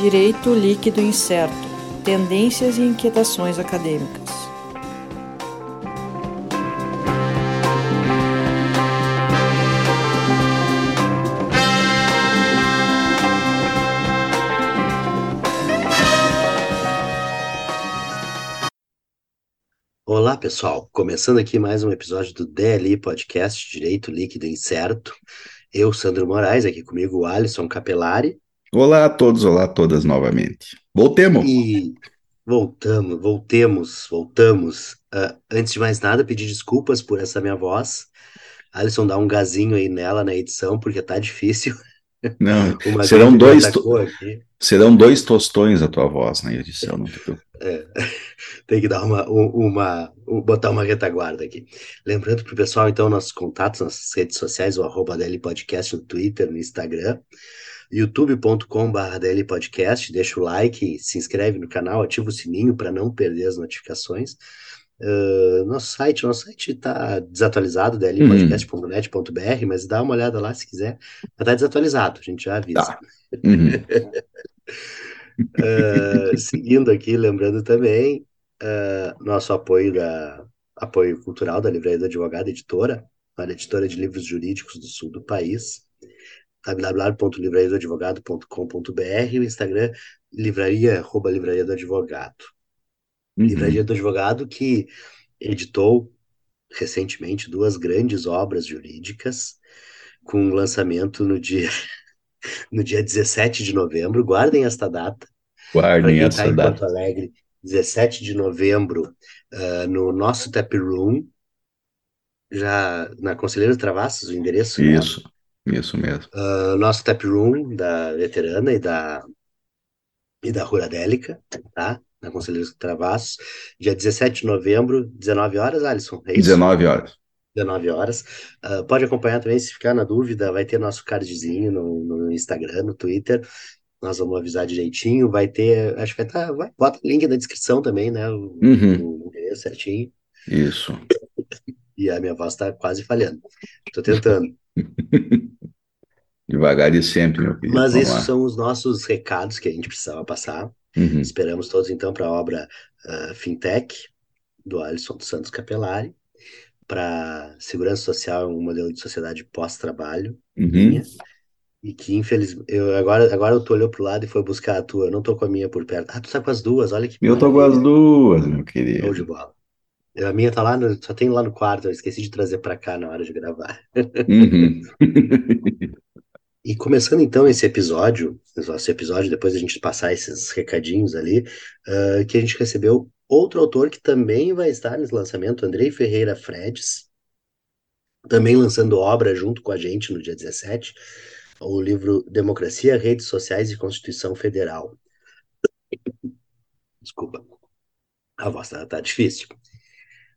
Direito líquido incerto. Tendências e inquietações acadêmicas. Olá, pessoal. Começando aqui mais um episódio do DLI Podcast Direito Líquido Incerto. Eu, Sandro Moraes, aqui comigo o Alisson Capelari. Olá a todos, olá a todas novamente. Voltemos. E voltamos, voltemos, voltamos. Uh, antes de mais nada, pedir desculpas por essa minha voz. Alisson, dá um gazinho aí nela na edição, porque tá difícil. Não, serão dois, serão dois tostões a tua voz na edição. Não é, tem que dar uma, uma, uma, botar uma retaguarda aqui. Lembrando para o pessoal, então, nossos contatos, nossas redes sociais, o arroba DL Podcast no Twitter, no Instagram youtube.com.br Podcast, deixa o like, se inscreve no canal, ativa o sininho para não perder as notificações. Uh, nosso site, nosso site está desatualizado, dlpodcast.net.br, mas dá uma olhada lá se quiser. Está desatualizado, a gente já avisa. Tá. Uhum. uh, seguindo aqui, lembrando também uh, nosso apoio da apoio cultural da Livraria do Advogado Editora, a editora de livros jurídicos do sul do país www.livrariadoadvogado.com.br e o Instagram livraria, arroba livraria do advogado. Uhum. Livraria do Advogado que editou recentemente duas grandes obras jurídicas com lançamento no dia no dia 17 de novembro. Guardem esta data. Guardem esta tá em data. Porto Alegre, 17 de novembro, uh, no nosso tap room, já na Conselheiro Travassos, o endereço. Isso. Né? Isso mesmo. Uh, nosso tap room da veterana e da e da Ruradélica, tá? Na Conselheiros Travassos, dia 17 de novembro, 19 horas, Alisson, é isso? 19 horas. 19 horas. Uh, pode acompanhar também, se ficar na dúvida, vai ter nosso cardzinho no, no Instagram, no Twitter. Nós vamos avisar direitinho. Vai ter, acho que vai estar, tá, vai, bota o link na descrição também, né? O, uhum. o endereço certinho. Isso. E a minha voz está quase falhando. Estou tentando. Devagar e sempre, meu querido. Mas esses são os nossos recados que a gente precisava passar. Uhum. Esperamos todos, então, para a obra uh, Fintech, do Alisson dos Santos Capelari, para Segurança Social, um modelo de sociedade pós-trabalho, uhum. e que, infelizmente, eu, agora, agora eu tô olhando para o lado e foi buscar a tua, eu não tô com a minha por perto. Ah, tu tá com as duas, olha que Eu tô com as duas, meu querido. Show de bola. A minha tá lá, no, só tem lá no quarto, eu esqueci de trazer para cá na hora de gravar. Uhum. e começando então esse episódio, nosso episódio, depois a gente passar esses recadinhos ali, uh, que a gente recebeu outro autor que também vai estar nesse lançamento, Andrei Ferreira Fredes, também lançando obra junto com a gente no dia 17, o livro Democracia, Redes Sociais e Constituição Federal. Desculpa, a voz tá, tá difícil.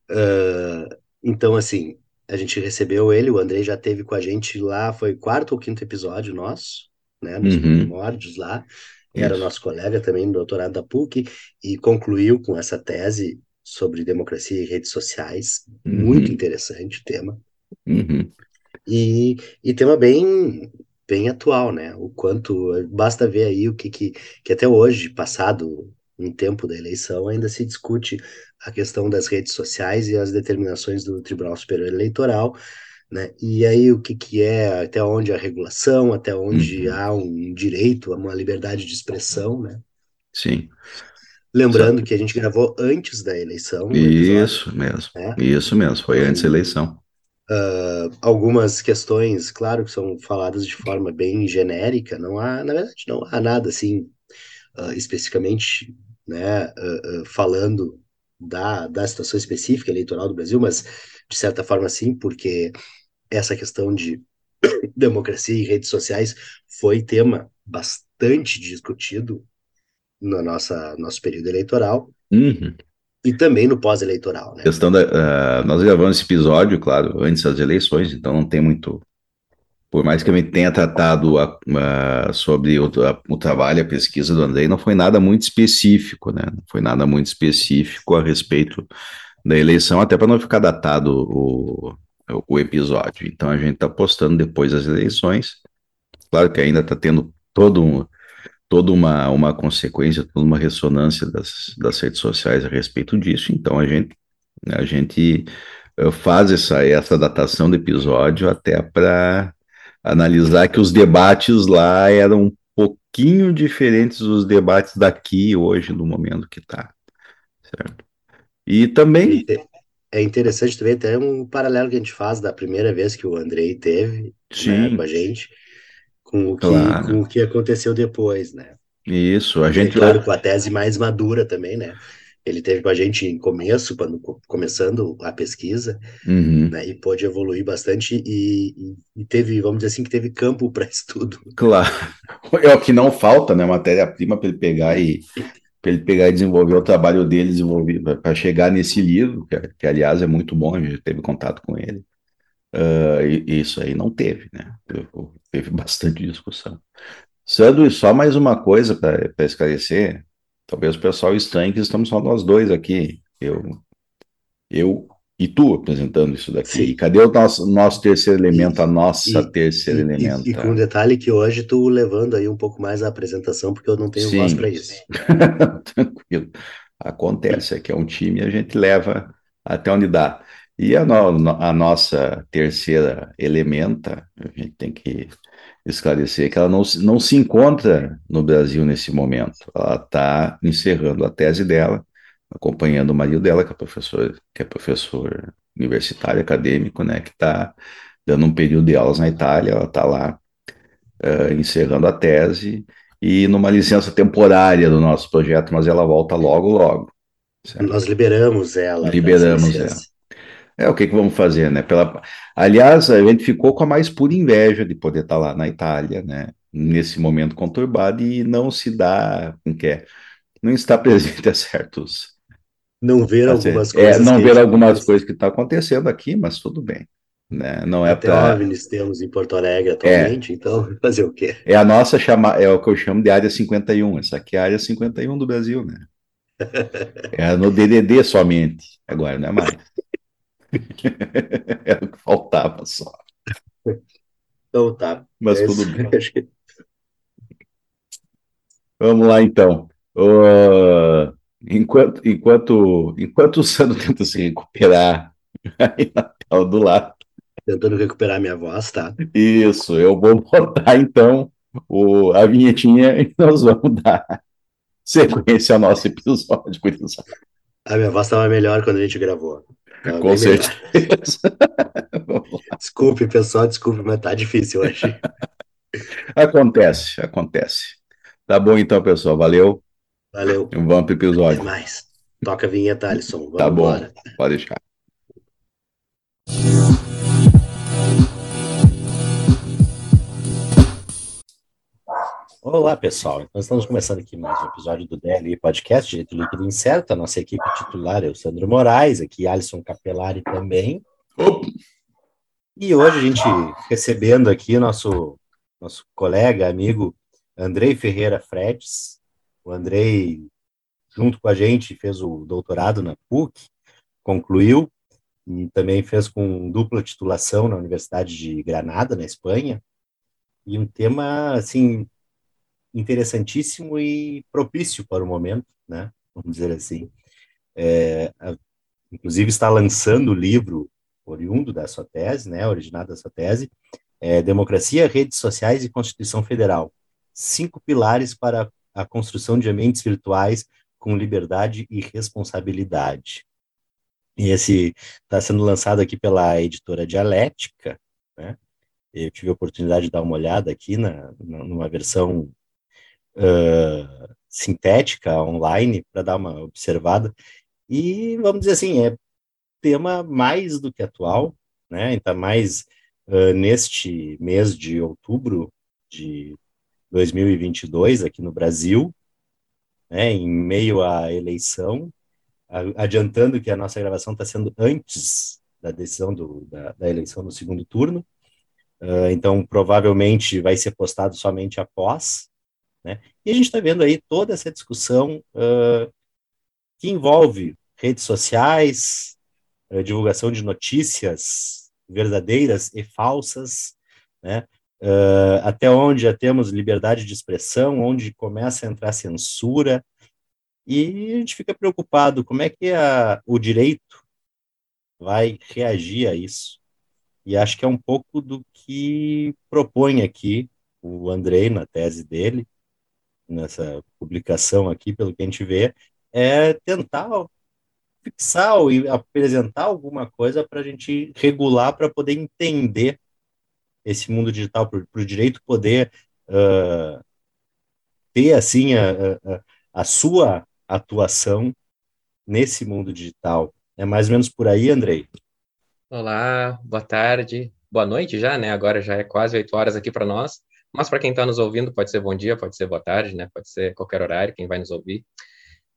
Uh, então, assim, a gente recebeu ele, o Andrei já teve com a gente lá, foi quarto ou quinto episódio nosso, né, nos uhum. primórdios lá, era Isso. nosso colega também no doutorado da PUC, e concluiu com essa tese sobre democracia e redes sociais, uhum. muito interessante o tema, uhum. e, e tema bem bem atual, né, o quanto, basta ver aí o que, que, que até hoje, passado um tempo da eleição, ainda se discute a questão das redes sociais e as determinações do Tribunal Superior Eleitoral, né? E aí o que, que é, até onde a regulação, até onde uhum. há um direito a uma liberdade de expressão, né? Sim. Lembrando que a gente gravou antes da eleição. Isso episódio, mesmo. Né? Isso mesmo, foi antes da eleição. Uh, algumas questões, claro, que são faladas de forma bem genérica, não há, na verdade, não há nada assim uh, especificamente né, uh, falando da, da situação específica eleitoral do Brasil, mas de certa forma sim, porque essa questão de democracia e redes sociais foi tema bastante discutido no nossa, nosso período eleitoral. Uhum. E também no pós-eleitoral, né? Questão da, uh, nós gravamos esse episódio, claro, antes das eleições, então não tem muito por mais que a gente tenha tratado a, a, sobre o, a, o, trabalho, a pesquisa do Andrei, não foi nada muito específico, né? Não foi nada muito específico a respeito da eleição, até para não ficar datado o, o episódio. Então a gente está postando depois das eleições. Claro que ainda está tendo todo um, toda uma, uma consequência, toda uma ressonância das, das redes sociais a respeito disso. Então a gente, a gente eh, faz essa, essa datação do episódio até para analisar que os debates lá eram um pouquinho diferentes dos debates daqui hoje, no momento que está, certo? E também... É interessante também até um paralelo que a gente faz da primeira vez que o Andrei teve né, com a gente, com o, que, claro. com o que aconteceu depois, né? Isso, a gente... Claro, com a tese mais madura também, né? Ele teve com a gente em começo, quando começando a pesquisa, uhum. né, e pôde evoluir bastante e, e, e, teve, vamos dizer assim, que teve campo para estudo. Claro, é o que não falta, né, matéria-prima para ele pegar e para ele pegar e desenvolver o trabalho dele, para chegar nesse livro, que, que, aliás é muito bom, a gente teve contato com ele. Uh, e, isso aí não teve, né? Teve bastante discussão. Sandro, só mais uma coisa para esclarecer. Talvez o pessoal estranhe que estamos só nós dois aqui. Eu, eu e tu apresentando isso daqui. Sim. Cadê o nosso, nosso terceiro elemento, e, a nossa e, terceira e, elemento? E, com um detalhe que hoje tu levando aí um pouco mais a apresentação, porque eu não tenho Sim. voz para isso. Tranquilo. Acontece, aqui é um time a gente leva até onde dá. E a, no, a nossa terceira elementa, a gente tem que esclarecer que ela não, não se encontra no Brasil nesse momento. Ela está encerrando a tese dela, acompanhando o marido dela, que é professor, que é professor universitário, acadêmico, né, que está dando um período de aulas na Itália, ela está lá uh, encerrando a tese e numa licença temporária do nosso projeto, mas ela volta logo, logo. Certo? Nós liberamos ela. Liberamos ela. É, o que, que vamos fazer, né? Pela... Aliás, a gente ficou com a mais pura inveja de poder estar lá na Itália, né? Nesse momento conturbado e não se dá com que é, não está presente a certos. Não ver algumas coisas. É, não ver algumas coisas que estão tá acontecendo aqui, mas tudo bem. Né? Não é Até pra... OVNIs temos em Porto Alegre atualmente, é. então fazer o quê? É a nossa chama... é o que eu chamo de área 51. Essa aqui é a área 51 do Brasil, né? É no DDD somente, agora não é mais. Era o que faltava só. Então tá. Mas é tudo bem. Vamos lá então. Uh, enquanto, enquanto, enquanto o Sandro tenta se recuperar aí na tela do lado. Tentando recuperar minha voz, tá? Isso, eu vou botar então o, a vinhetinha e nós vamos dar sequência ao nosso episódio. A minha voz estava melhor quando a gente gravou. Tá Com certeza. desculpe, pessoal, desculpe, mas tá difícil hoje. acontece, acontece. Tá bom então, pessoal. Valeu. Valeu. Vamos pro episódio. Até mais. Toca a vinheta, Alisson. Vamos tá bom, embora. pode deixar. Olá, pessoal. Nós estamos começando aqui mais um episódio do DLI Podcast, Direito Líquido Incerto. A nossa equipe titular é o Sandro Moraes, aqui Alisson Capelari também. E hoje a gente recebendo aqui nosso, nosso colega, amigo Andrei Ferreira Fretes. O Andrei, junto com a gente, fez o doutorado na PUC, concluiu, e também fez com dupla titulação na Universidade de Granada, na Espanha. E um tema, assim, interessantíssimo e propício para o momento, né? Vamos dizer assim. É, a, inclusive está lançando o livro oriundo da sua tese, né? Originado da sua tese, é, Democracia, Redes Sociais e Constituição Federal. Cinco pilares para construção de ambientes virtuais com liberdade e responsabilidade. E esse está sendo lançado aqui pela editora Dialética, né? Eu tive a oportunidade de dar uma olhada aqui na, numa versão uh, sintética online para dar uma observada. E vamos dizer assim, é tema mais do que atual, né? Ainda mais uh, neste mês de outubro de 2022 aqui no Brasil, né? Em meio à eleição, adiantando que a nossa gravação está sendo antes da decisão do, da, da eleição no segundo turno. uh, então provavelmente vai ser postado somente após, né? E a gente está vendo aí toda essa discussão uh, que envolve redes sociais, uh, divulgação de notícias verdadeiras e falsas, né? Uh, até onde já temos liberdade de expressão, onde começa a entrar censura, e a gente fica preocupado como é que a, o direito vai reagir a isso. E acho que é um pouco do que propõe aqui o Andrei na tese dele, nessa publicação aqui, pelo que a gente vê, é tentar fixar e apresentar alguma coisa para a gente regular, para poder entender esse mundo digital, para o direito poder uh, ter assim a, a, a, sua atuação nesse mundo digital. É mais ou menos por aí, Andrei? Olá, boa tarde, boa noite já, né? Agora já é quase oito horas aqui para nós. Mas para quem está nos ouvindo, pode ser bom dia, pode ser boa tarde, né? Pode ser qualquer horário, quem vai nos ouvir.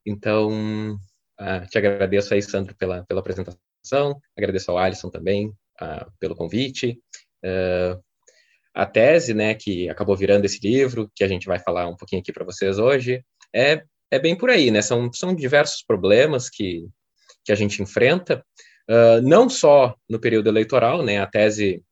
Então, uh, te agradeço aí, Sandro, pela, pela apresentação, agradeço ao Alisson também uh, pelo convite. Uh, a tese, né, que acabou virando esse livro, que a gente vai falar um pouquinho aqui para vocês hoje, é, é bem por aí, né? São, são diversos problemas que, que a gente enfrenta, não só no período eleitoral, né? A tese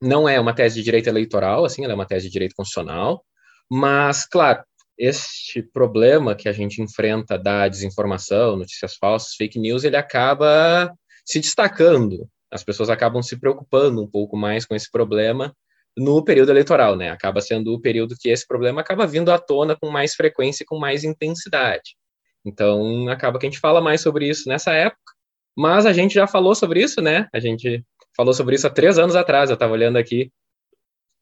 não é uma tese de direito eleitoral, assim, ela é uma tese de direito constitucional, mas, claro, este problema que a gente enfrenta da desinformação, notícias falsas, fake news, ele acaba se destacando. As pessoas acabam se preocupando um pouco mais com esse problema no período eleitoral, né? Acaba sendo o período que esse problema acaba vindo à tona com mais frequência e com mais intensidade. Então, acaba que a gente fala mais sobre isso nessa época, mas a gente já falou sobre isso, né? A gente falou sobre isso há três anos atrás. Eu estava olhando aqui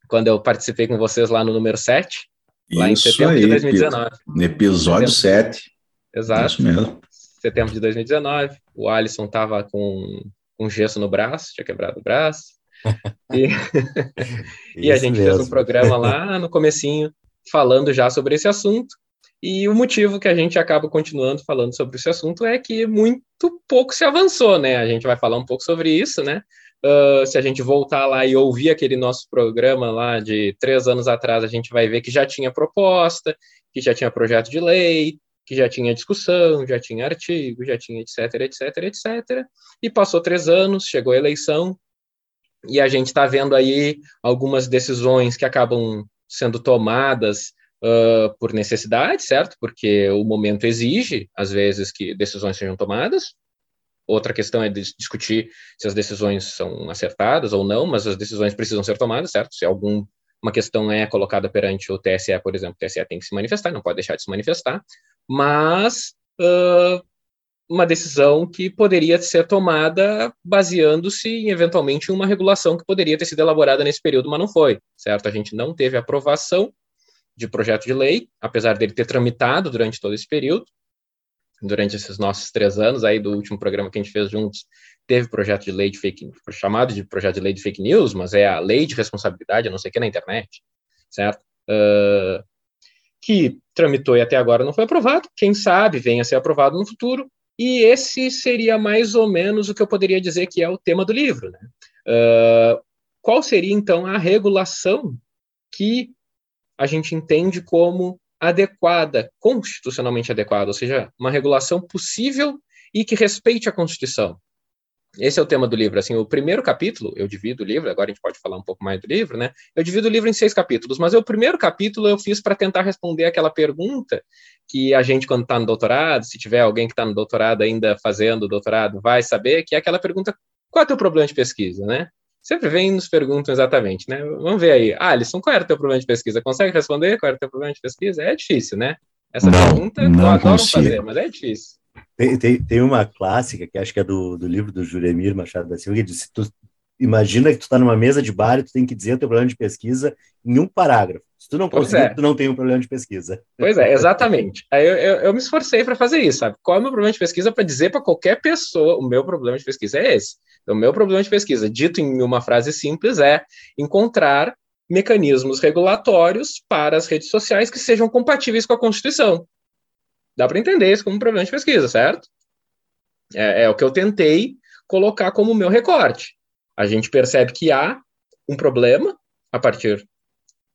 quando eu participei com vocês lá no número 7, lá isso em setembro aí, de 2019. No episódio setembro. 7. Exato. Isso mesmo. Setembro de 2019. O Alisson estava com, com gesso no braço, tinha quebrado o braço. E, e a gente mesmo. fez um programa lá no comecinho falando já sobre esse assunto. E o motivo que a gente acaba continuando falando sobre esse assunto é que muito pouco se avançou, né? A gente vai falar um pouco sobre isso, né? Uh, se a gente voltar lá e ouvir aquele nosso programa lá de três anos atrás, a gente vai ver que já tinha proposta, que já tinha projeto de lei, que já tinha discussão, já tinha artigo, já tinha etc, etc, etc. E passou três anos, chegou a eleição, e a gente está vendo aí algumas decisões que acabam sendo tomadas uh, por necessidade, certo? Porque o momento exige, às vezes, que decisões sejam tomadas. Outra questão é discutir se as decisões são acertadas ou não, mas as decisões precisam ser tomadas, certo? Se alguma questão é colocada perante o TSE, por exemplo, o TSE tem que se manifestar, não pode deixar de se manifestar, mas uh, uma decisão que poderia ser tomada baseando-se em, eventualmente, uma regulação que poderia ter sido elaborada nesse período, mas não foi, certo? A gente não teve aprovação de projeto de lei, apesar dele ter tramitado durante todo esse período, durante esses nossos três anos aí do último programa que a gente fez juntos, teve projeto de lei de fake chamado de projeto de lei de fake news, mas é a lei de responsabilidade, não sei o que, na internet, certo? Uh, que tramitou e até agora não foi aprovado, quem sabe venha a ser aprovado no futuro, e esse seria mais ou menos o que eu poderia dizer que é o tema do livro. Né? Uh, qual seria, então, a regulação que a gente entende como adequada, constitucionalmente adequada, ou seja, uma regulação possível e que respeite a Constituição. Esse é o tema do livro. Assim, o primeiro capítulo, eu divido o livro, agora a gente pode falar um pouco mais do livro, né? Eu divido o livro em seis capítulos, mas o primeiro capítulo eu fiz para tentar responder aquela pergunta que a gente, quando está no doutorado, se tiver alguém que está no doutorado ainda fazendo doutorado, vai saber, que é aquela pergunta: qual é o teu problema de pesquisa, né? sempre vem e nos perguntam exatamente, né? Vamos ver aí. Alisson, qual era o teu problema de pesquisa? Consegue responder qual era o teu problema de pesquisa? É difícil, né? Essa não, pergunta não eu adoro consigo. fazer, mas é difícil. Tem, tem, tem, uma clássica, que acho que é do, do livro do Juremir Machado da Silva, que diz, tu imagina que tu está numa mesa de bar e tu tem que dizer o teu problema de pesquisa em um parágrafo. Se tu não conseguir, é. tu não tem um problema de pesquisa. Pois é, exatamente. Aí eu, eu, eu me esforcei para fazer isso, sabe? Qual é o meu problema de pesquisa para dizer para qualquer pessoa o meu problema de pesquisa é esse. Então, o meu problema de pesquisa, dito em uma frase simples, é encontrar mecanismos regulatórios para as redes sociais que sejam compatíveis com a Constituição. Dá para entender isso como um problema de pesquisa, certo? É, é o que eu tentei colocar como meu recorte. A gente percebe que há um problema a partir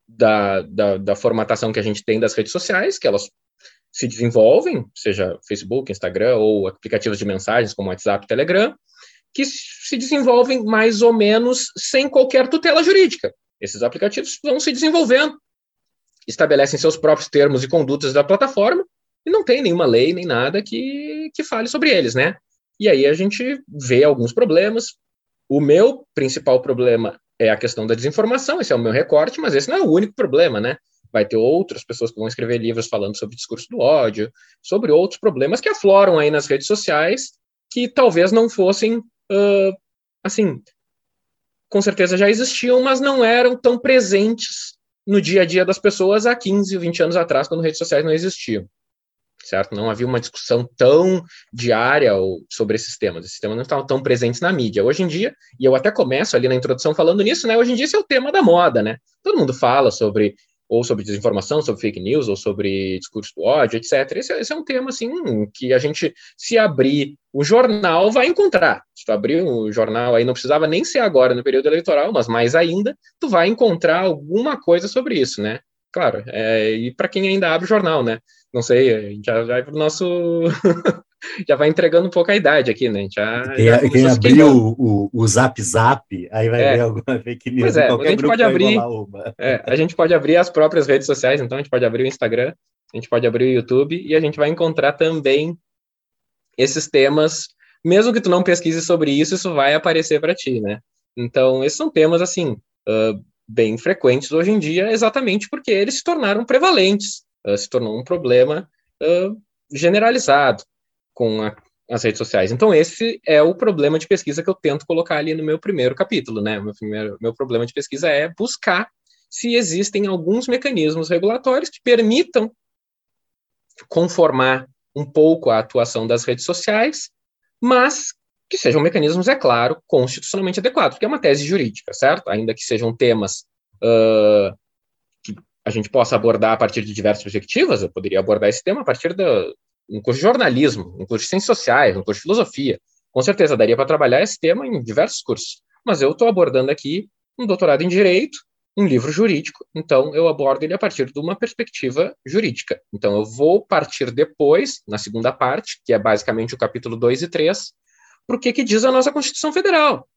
da, da, da, formatação que a gente tem das redes sociais, que elas se desenvolvem, seja Facebook, Instagram ou aplicativos de mensagens como WhatsApp, Telegram, que se desenvolvem mais ou menos sem qualquer tutela jurídica. Esses aplicativos vão se desenvolvendo, estabelecem seus próprios termos e condutas da plataforma e não tem nenhuma lei nem nada que, que fale sobre eles, né? E aí a gente vê alguns problemas. O meu principal problema é a questão da desinformação, esse é o meu recorte, mas esse não é o único problema, né? Vai ter outras pessoas que vão escrever livros falando sobre discurso do ódio, sobre outros problemas que afloram aí nas redes sociais, que talvez não fossem, uh, assim, com certeza já existiam, mas não eram tão presentes no dia a dia das pessoas há 15, 20 anos atrás, quando redes sociais não existiam certo? Não havia uma discussão tão diária sobre esses temas. Esses temas não estavam tão presentes na mídia. Hoje em dia, e eu até começo ali na introdução falando nisso, né? Hoje em dia esse é o tema da moda, né? Todo mundo fala sobre ou sobre desinformação, sobre fake news, ou sobre discurso do ódio, etc. Esse, esse, é um tema, assim, que a gente, se abrir o jornal, vai encontrar. Se tu abrir o jornal aí, não precisava nem ser agora, no período eleitoral, mas mais ainda, tu vai encontrar alguma coisa sobre isso, né? Claro, é, e para quem ainda abre o jornal, né? Não sei, a gente já vai pro nosso. já vai entregando um pouco a idade aqui, né? Já, quem, já quem abrir o, o, o, Zap Zap, aí vai é. ver alguma fake news. Pois é, a gente pode abrir. É, a gente pode abrir as próprias redes sociais, então a gente pode abrir o Instagram, a gente pode abrir o YouTube e a gente vai encontrar também esses temas. Mesmo que tu não pesquise sobre isso, isso vai aparecer para ti, né? Então, esses são temas assim. Uh, bem frequentes hoje em dia, exatamente porque eles se tornaram prevalentes se tornou um problema uh, generalizado com a, as redes sociais. Então, esse é o problema de pesquisa que eu tento colocar ali no meu primeiro capítulo, né? Meu, primeiro, meu problema de pesquisa é buscar se existem alguns mecanismos regulatórios que permitam conformar um pouco a atuação das redes sociais, mas que sejam mecanismos, é claro, constitucionalmente adequados, porque é uma tese jurídica, certo? Ainda que sejam temas uh, a gente possa abordar a partir de diversas perspectivas, eu poderia abordar esse tema a partir do um curso de jornalismo, um curso de ciências sociais, um curso de filosofia. Com certeza daria para trabalhar esse tema em diversos cursos, mas eu estou abordando aqui um doutorado em direito, um livro jurídico, então eu abordo ele a partir de uma perspectiva jurídica. Então eu vou partir depois, na segunda parte, que é basicamente o capítulo 2 e 3, para o que, que diz a nossa Constituição Federal.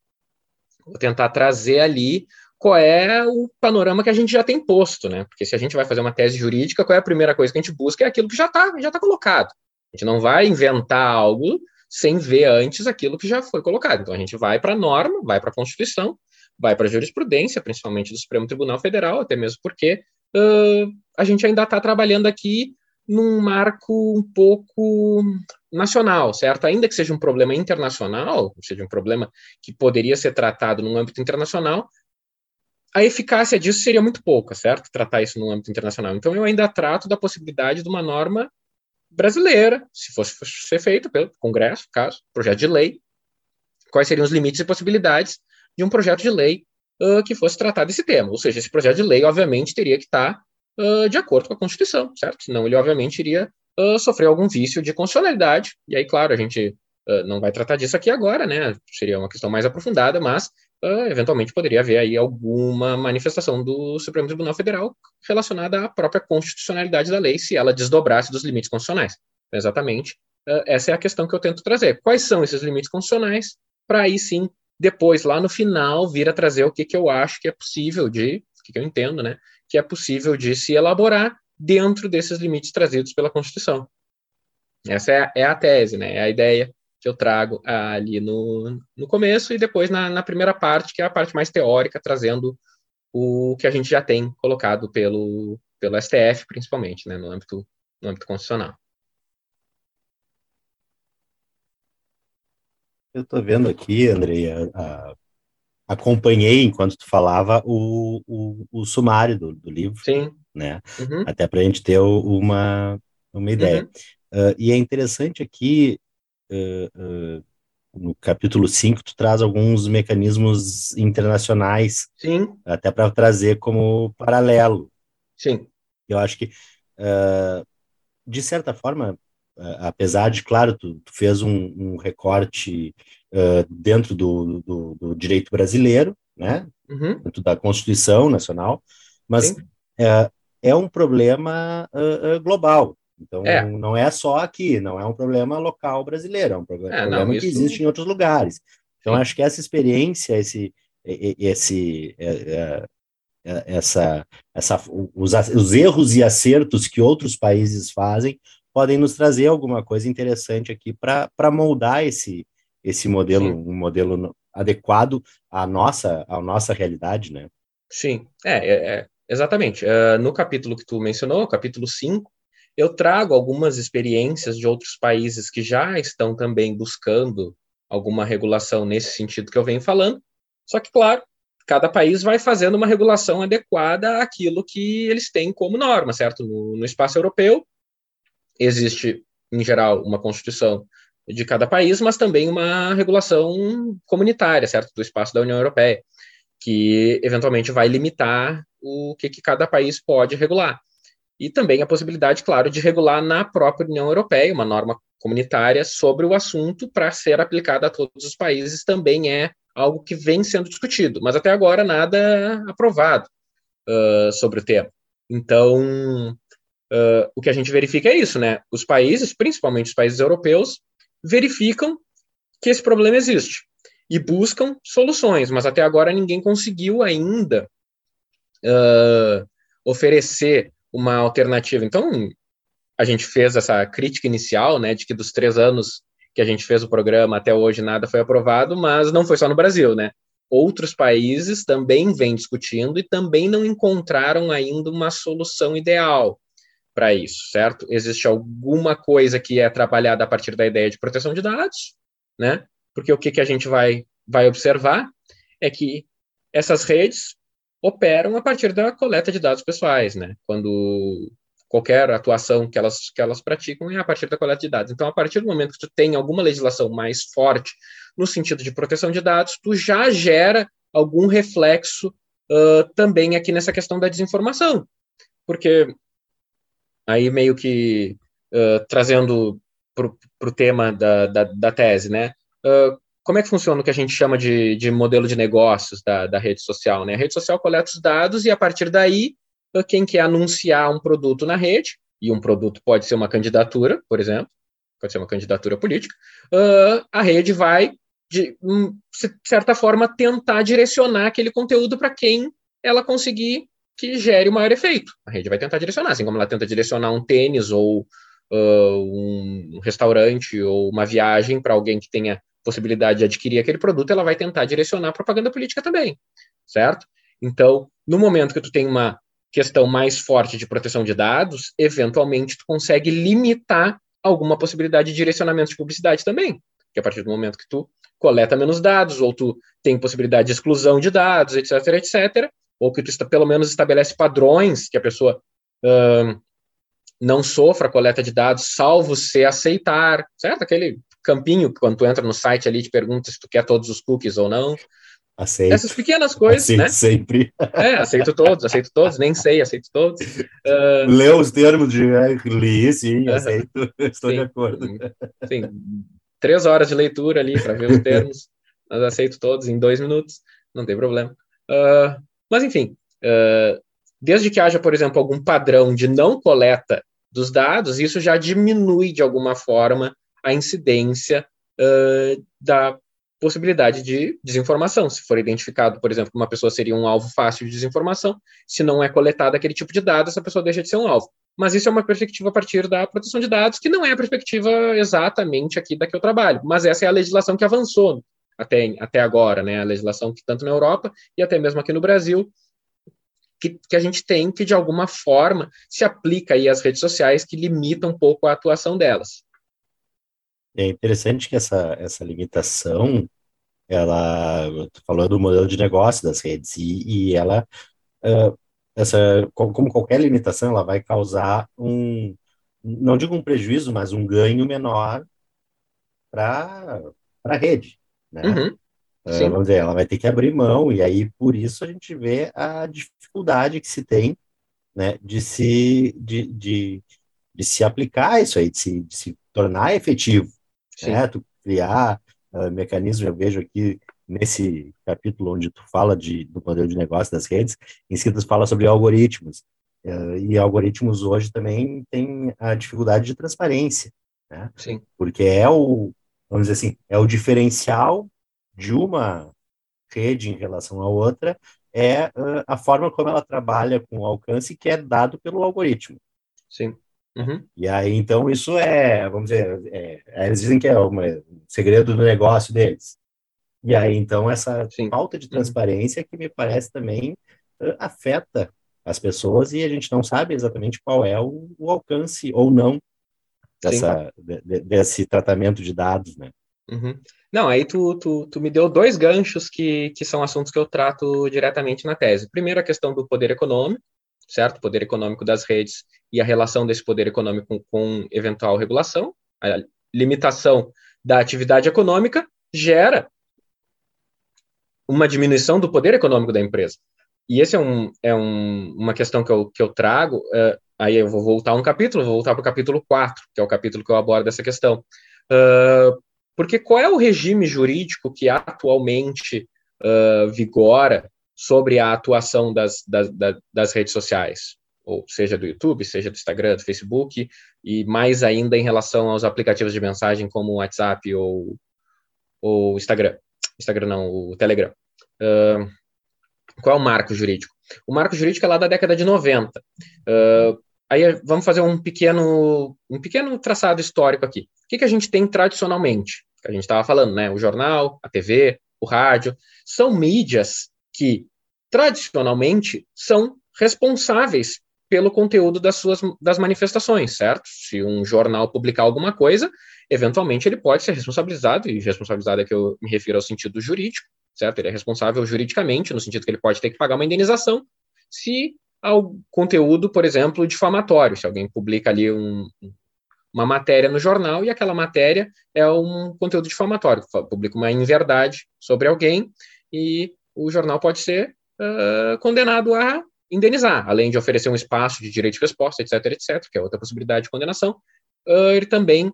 Vou tentar trazer ali qual é o panorama que a gente já tem posto, né? Porque se a gente vai fazer uma tese jurídica, qual é a primeira coisa que a gente busca? É aquilo que já está já tá colocado. A gente não vai inventar algo sem ver antes aquilo que já foi colocado. Então a gente vai para a norma, vai para a Constituição, vai para a jurisprudência, principalmente do Supremo Tribunal Federal, até mesmo porque uh, a gente ainda está trabalhando aqui num marco um pouco nacional, certo? Ainda que seja um problema internacional, seja um problema que poderia ser tratado no âmbito internacional, a eficácia disso seria muito pouca, certo? Tratar isso no âmbito internacional. Então, eu ainda trato da possibilidade de uma norma brasileira, se fosse, ser feita pelo Congresso, caso, projeto de lei, quais seriam os limites e possibilidades de um projeto de lei uh, que fosse tratar desse tema. Ou seja, esse projeto de lei, obviamente, teria que estar uh, de acordo com a Constituição, certo? Senão ele, obviamente, iria uh, sofrer algum vício de constitucionalidade. E aí, claro, a gente não vai tratar disso aqui agora, né? Seria uma questão mais aprofundada, mas eventualmente poderia haver aí alguma manifestação do Supremo Tribunal Federal relacionada à própria constitucionalidade da lei, se ela desdobrasse dos limites constitucionais. Então, exatamente, uh, essa é a questão que eu tento trazer. Quais são esses limites constitucionais? Para aí sim, depois, lá no final, vir a trazer o que, que eu acho que é possível de, o que, que eu entendo, né, que é possível de se elaborar dentro desses limites trazidos pela Constituição. Essa é, é a tese, né, é a ideia que eu trago ali no, no começo e depois na, na primeira parte, que é a parte mais teórica, trazendo o que a gente já tem colocado pelo, pelo STF, principalmente, né, no âmbito, no âmbito constitucional. Eu estou vendo aqui, Andrei, acompanhei enquanto tu falava o, o, o sumário do, do, livro, Sim. né? Uhum. Até para a gente ter uma, uma ideia. Uhum. Uh, e é interessante aqui uh, no capítulo 5, tu traz alguns mecanismos internacionais, Sim. até para trazer como paralelo. Sim. Eu acho que, uh, de certa forma, uh, apesar de, claro, tu, tu fez um, um recorte uh, dentro do, do, do, direito brasileiro, né? Uhum. Dentro da Constituição Nacional, mas é, um problema global. Então, é. não é só aqui, não é um problema local brasileiro, é um problema, é, problema não, que existe em outros lugares. Então, acho que essa experiência, esse, esse, é, é, é, essa, essa, os, os erros e acertos que outros países fazem podem nos trazer alguma coisa interessante aqui para moldar esse, esse modelo, Sim. um modelo adequado à nossa, à nossa realidade, né? Sim, é, é, é exatamente. Uh, no capítulo que tu mencionou, capítulo 5, eu trago algumas experiências de outros países que já estão também buscando alguma regulação nesse sentido que eu venho falando. Só que, claro, cada país vai fazendo uma regulação adequada àquilo que eles têm como norma, certo? No, no espaço europeu, existe, em geral, uma constituição de cada país, mas também uma regulação comunitária, certo? Do espaço da União Europeia, que eventualmente vai limitar o que, que cada país pode regular. E também a possibilidade, claro, de regular na própria União Europeia, uma norma comunitária sobre o assunto para ser aplicada a todos os países também é algo que vem sendo discutido, mas até agora nada aprovado uh, sobre o tema. Então, uh, o que a gente verifica é isso, né? Os países, principalmente os países europeus, verificam que esse problema existe e buscam soluções, mas até agora ninguém conseguiu ainda uh, oferecer uma alternativa. Então, a gente fez essa crítica inicial, né, de que dos três anos que a gente fez o programa até hoje nada foi aprovado, mas não foi só no Brasil, né? Outros países também vêm discutindo e também não encontraram ainda uma solução ideal para isso, certo? Existe alguma coisa que é trabalhada a partir da ideia de proteção de dados, né? Porque o que, que a gente vai, vai observar é que essas redes operam a partir da coleta de dados pessoais, né? Quando qualquer atuação que elas, que elas praticam é a partir da coleta de dados. Então, a partir do momento que tu tem alguma legislação mais forte no sentido de proteção de dados, tu já gera algum reflexo uh, também aqui nessa questão da desinformação. Porque aí meio que uh, trazendo para o tema da, da, da, tese, né? Uh, como é que funciona o que a gente chama de, de modelo de negócios da, da rede social? Né? A rede social coleta os dados e, a partir daí, quem quer anunciar um produto na rede, e um produto pode ser uma candidatura, por exemplo, pode ser uma candidatura política, uh, a rede vai, de, um, de certa forma, tentar direcionar aquele conteúdo para quem ela conseguir que gere o maior efeito. A rede vai tentar direcionar, assim como ela tenta direcionar um tênis ou uh, um restaurante ou uma viagem para alguém que tenha possibilidade de adquirir aquele produto, ela vai tentar direcionar propaganda política também, certo? Então, no momento que tu tem uma questão mais forte de proteção de dados, eventualmente tu consegue limitar alguma possibilidade de direcionamento de publicidade também, que a partir do momento que tu coleta menos dados, ou tu tem possibilidade de exclusão de dados, etc, etc, ou que tu está, pelo menos estabelece padrões que a pessoa uh, não sofra a coleta de dados, salvo se aceitar, certo? Aquele campinho quando tu entra no site ali te pergunta se tu quer todos os cookies ou não. Aceito. Essas pequenas coisas, aceito né? sempre. É, aceito todos, aceito todos, nem sei, aceito todos. Uh... Leu os termos de é, li, sim, uh, aceito, estou sim, de acordo. Sim, três horas de leitura ali para ver os termos, mas aceito todos em dois minutos, não tem problema. Uh, mas, enfim, uh, desde que haja, por exemplo, algum padrão de não coleta dos dados, isso já diminui de alguma forma a incidência da possibilidade de desinformação. Se for identificado, por exemplo, que uma pessoa seria um alvo fácil de desinformação, se não é coletado aquele tipo de dados, essa pessoa deixa de ser um alvo. Mas isso é uma perspectiva a partir da proteção de dados, que não é a perspectiva exatamente aqui da que eu trabalho, mas essa é a legislação que avançou até, até agora, né? A legislação que tanto na Europa e até mesmo aqui no Brasil, que, que a gente tem que, de alguma forma, se aplica aí às redes sociais que limitam um pouco a atuação delas. É interessante que essa, essa limitação, ela, tu falou do modelo de negócio das redes, e, e ela, uh, essa, como qualquer limitação, ela vai causar um, não digo um prejuízo, mas um ganho menor para a rede, né? Uhum. Uh, vamos dizer, ela vai ter que abrir mão, e aí por isso a gente vê a dificuldade que se tem né, de, se, de, de, de se aplicar isso aí, de se, de se tornar efetivo. Sim. né? Tu criar uh, mecanismos, eu vejo aqui nesse capítulo onde tu fala de, do modelo de negócio das redes, em seguida tu fala sobre algoritmos. Uh, e algoritmos hoje também tem a dificuldade de transparência, né? Sim. Porque é o, vamos dizer assim, é o diferencial de uma rede em relação à outra, é uh, a forma como ela trabalha com o alcance que é dado pelo algoritmo. Sim. Uhum. E aí, então, isso é, vamos dizer, é, eles dizem que é um segredo do negócio deles. E aí, então, essa Sim. falta de uhum. transparência que me parece também uh, afeta as pessoas e a gente não sabe exatamente qual é o, o alcance ou não dessa, de, desse tratamento de dados, né? Uhum. Não, aí tu, tu, tu, me deu dois ganchos que, que são assuntos que eu trato diretamente na tese. Primeiro, a questão do poder econômico, certo? Poder econômico das redes e a relação desse poder econômico com, com eventual regulação. A limitação da atividade econômica gera uma diminuição do poder econômico da empresa. E esse é, um, é um, uma questão que eu, que eu trago, uh, aí eu vou voltar um capítulo, vou voltar para o capítulo 4, que é o capítulo que eu abordo essa questão. Uh, porque qual é o regime jurídico que atualmente uh, vigora sobre a atuação das, das, das redes sociais? Ou seja do YouTube, seja do Instagram, do Facebook, e mais ainda em relação aos aplicativos de mensagem como o WhatsApp ou o Instagram. Instagram não, o Telegram. Uh, qual é o marco jurídico? O marco jurídico é lá da década de 90. Uh, aí vamos fazer um pequeno, um pequeno traçado histórico aqui. O que, que a gente tem tradicionalmente? A gente estava falando, né? O jornal, a TV, o rádio, são mídias que tradicionalmente são responsáveis pelo conteúdo das suas das manifestações, certo? Se um jornal publicar alguma coisa, eventualmente ele pode ser responsabilizado, e responsabilizado é que eu me refiro ao sentido jurídico, certo? Ele é responsável juridicamente, no sentido que ele pode ter que pagar uma indenização se ao conteúdo, por exemplo, difamatório, se alguém publica ali um, uma matéria no jornal e aquela matéria é um conteúdo difamatório, publica uma inverdade sobre alguém e o jornal pode ser uh, condenado a indenizar, além de oferecer um espaço de direito de resposta, etc, etc, que é outra possibilidade de condenação, uh, ele também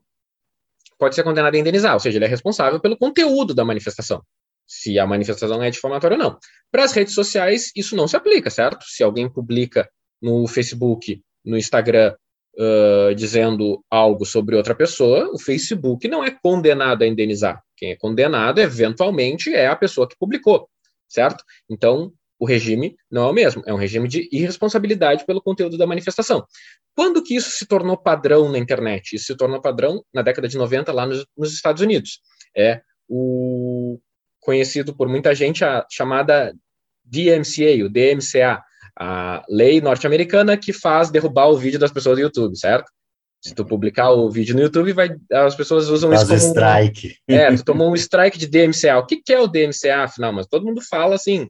pode ser condenado a indenizar, ou seja, ele é responsável pelo conteúdo da manifestação se a manifestação é difamatória ou não. Para as redes sociais, isso não se aplica, certo? Se alguém publica no Facebook, no Instagram, uh, dizendo algo sobre outra pessoa, o Facebook não é condenado a indenizar. Quem é condenado, eventualmente, é a pessoa que publicou, certo? Então, o regime não é o mesmo, é um regime de irresponsabilidade pelo conteúdo da manifestação. Quando que isso se tornou padrão na internet? Isso se tornou padrão na década de 90 lá nos, nos Estados Unidos. É o conhecido por muita gente, a chamada DMCA, o DMCA, a lei norte-americana que faz derrubar o vídeo das pessoas do YouTube, certo? Se tu publicar o vídeo no YouTube, vai, as pessoas usam faz isso como... strike. É, tu tomou um strike de DMCA. O que, que é o DMCA, afinal? Mas todo mundo fala assim...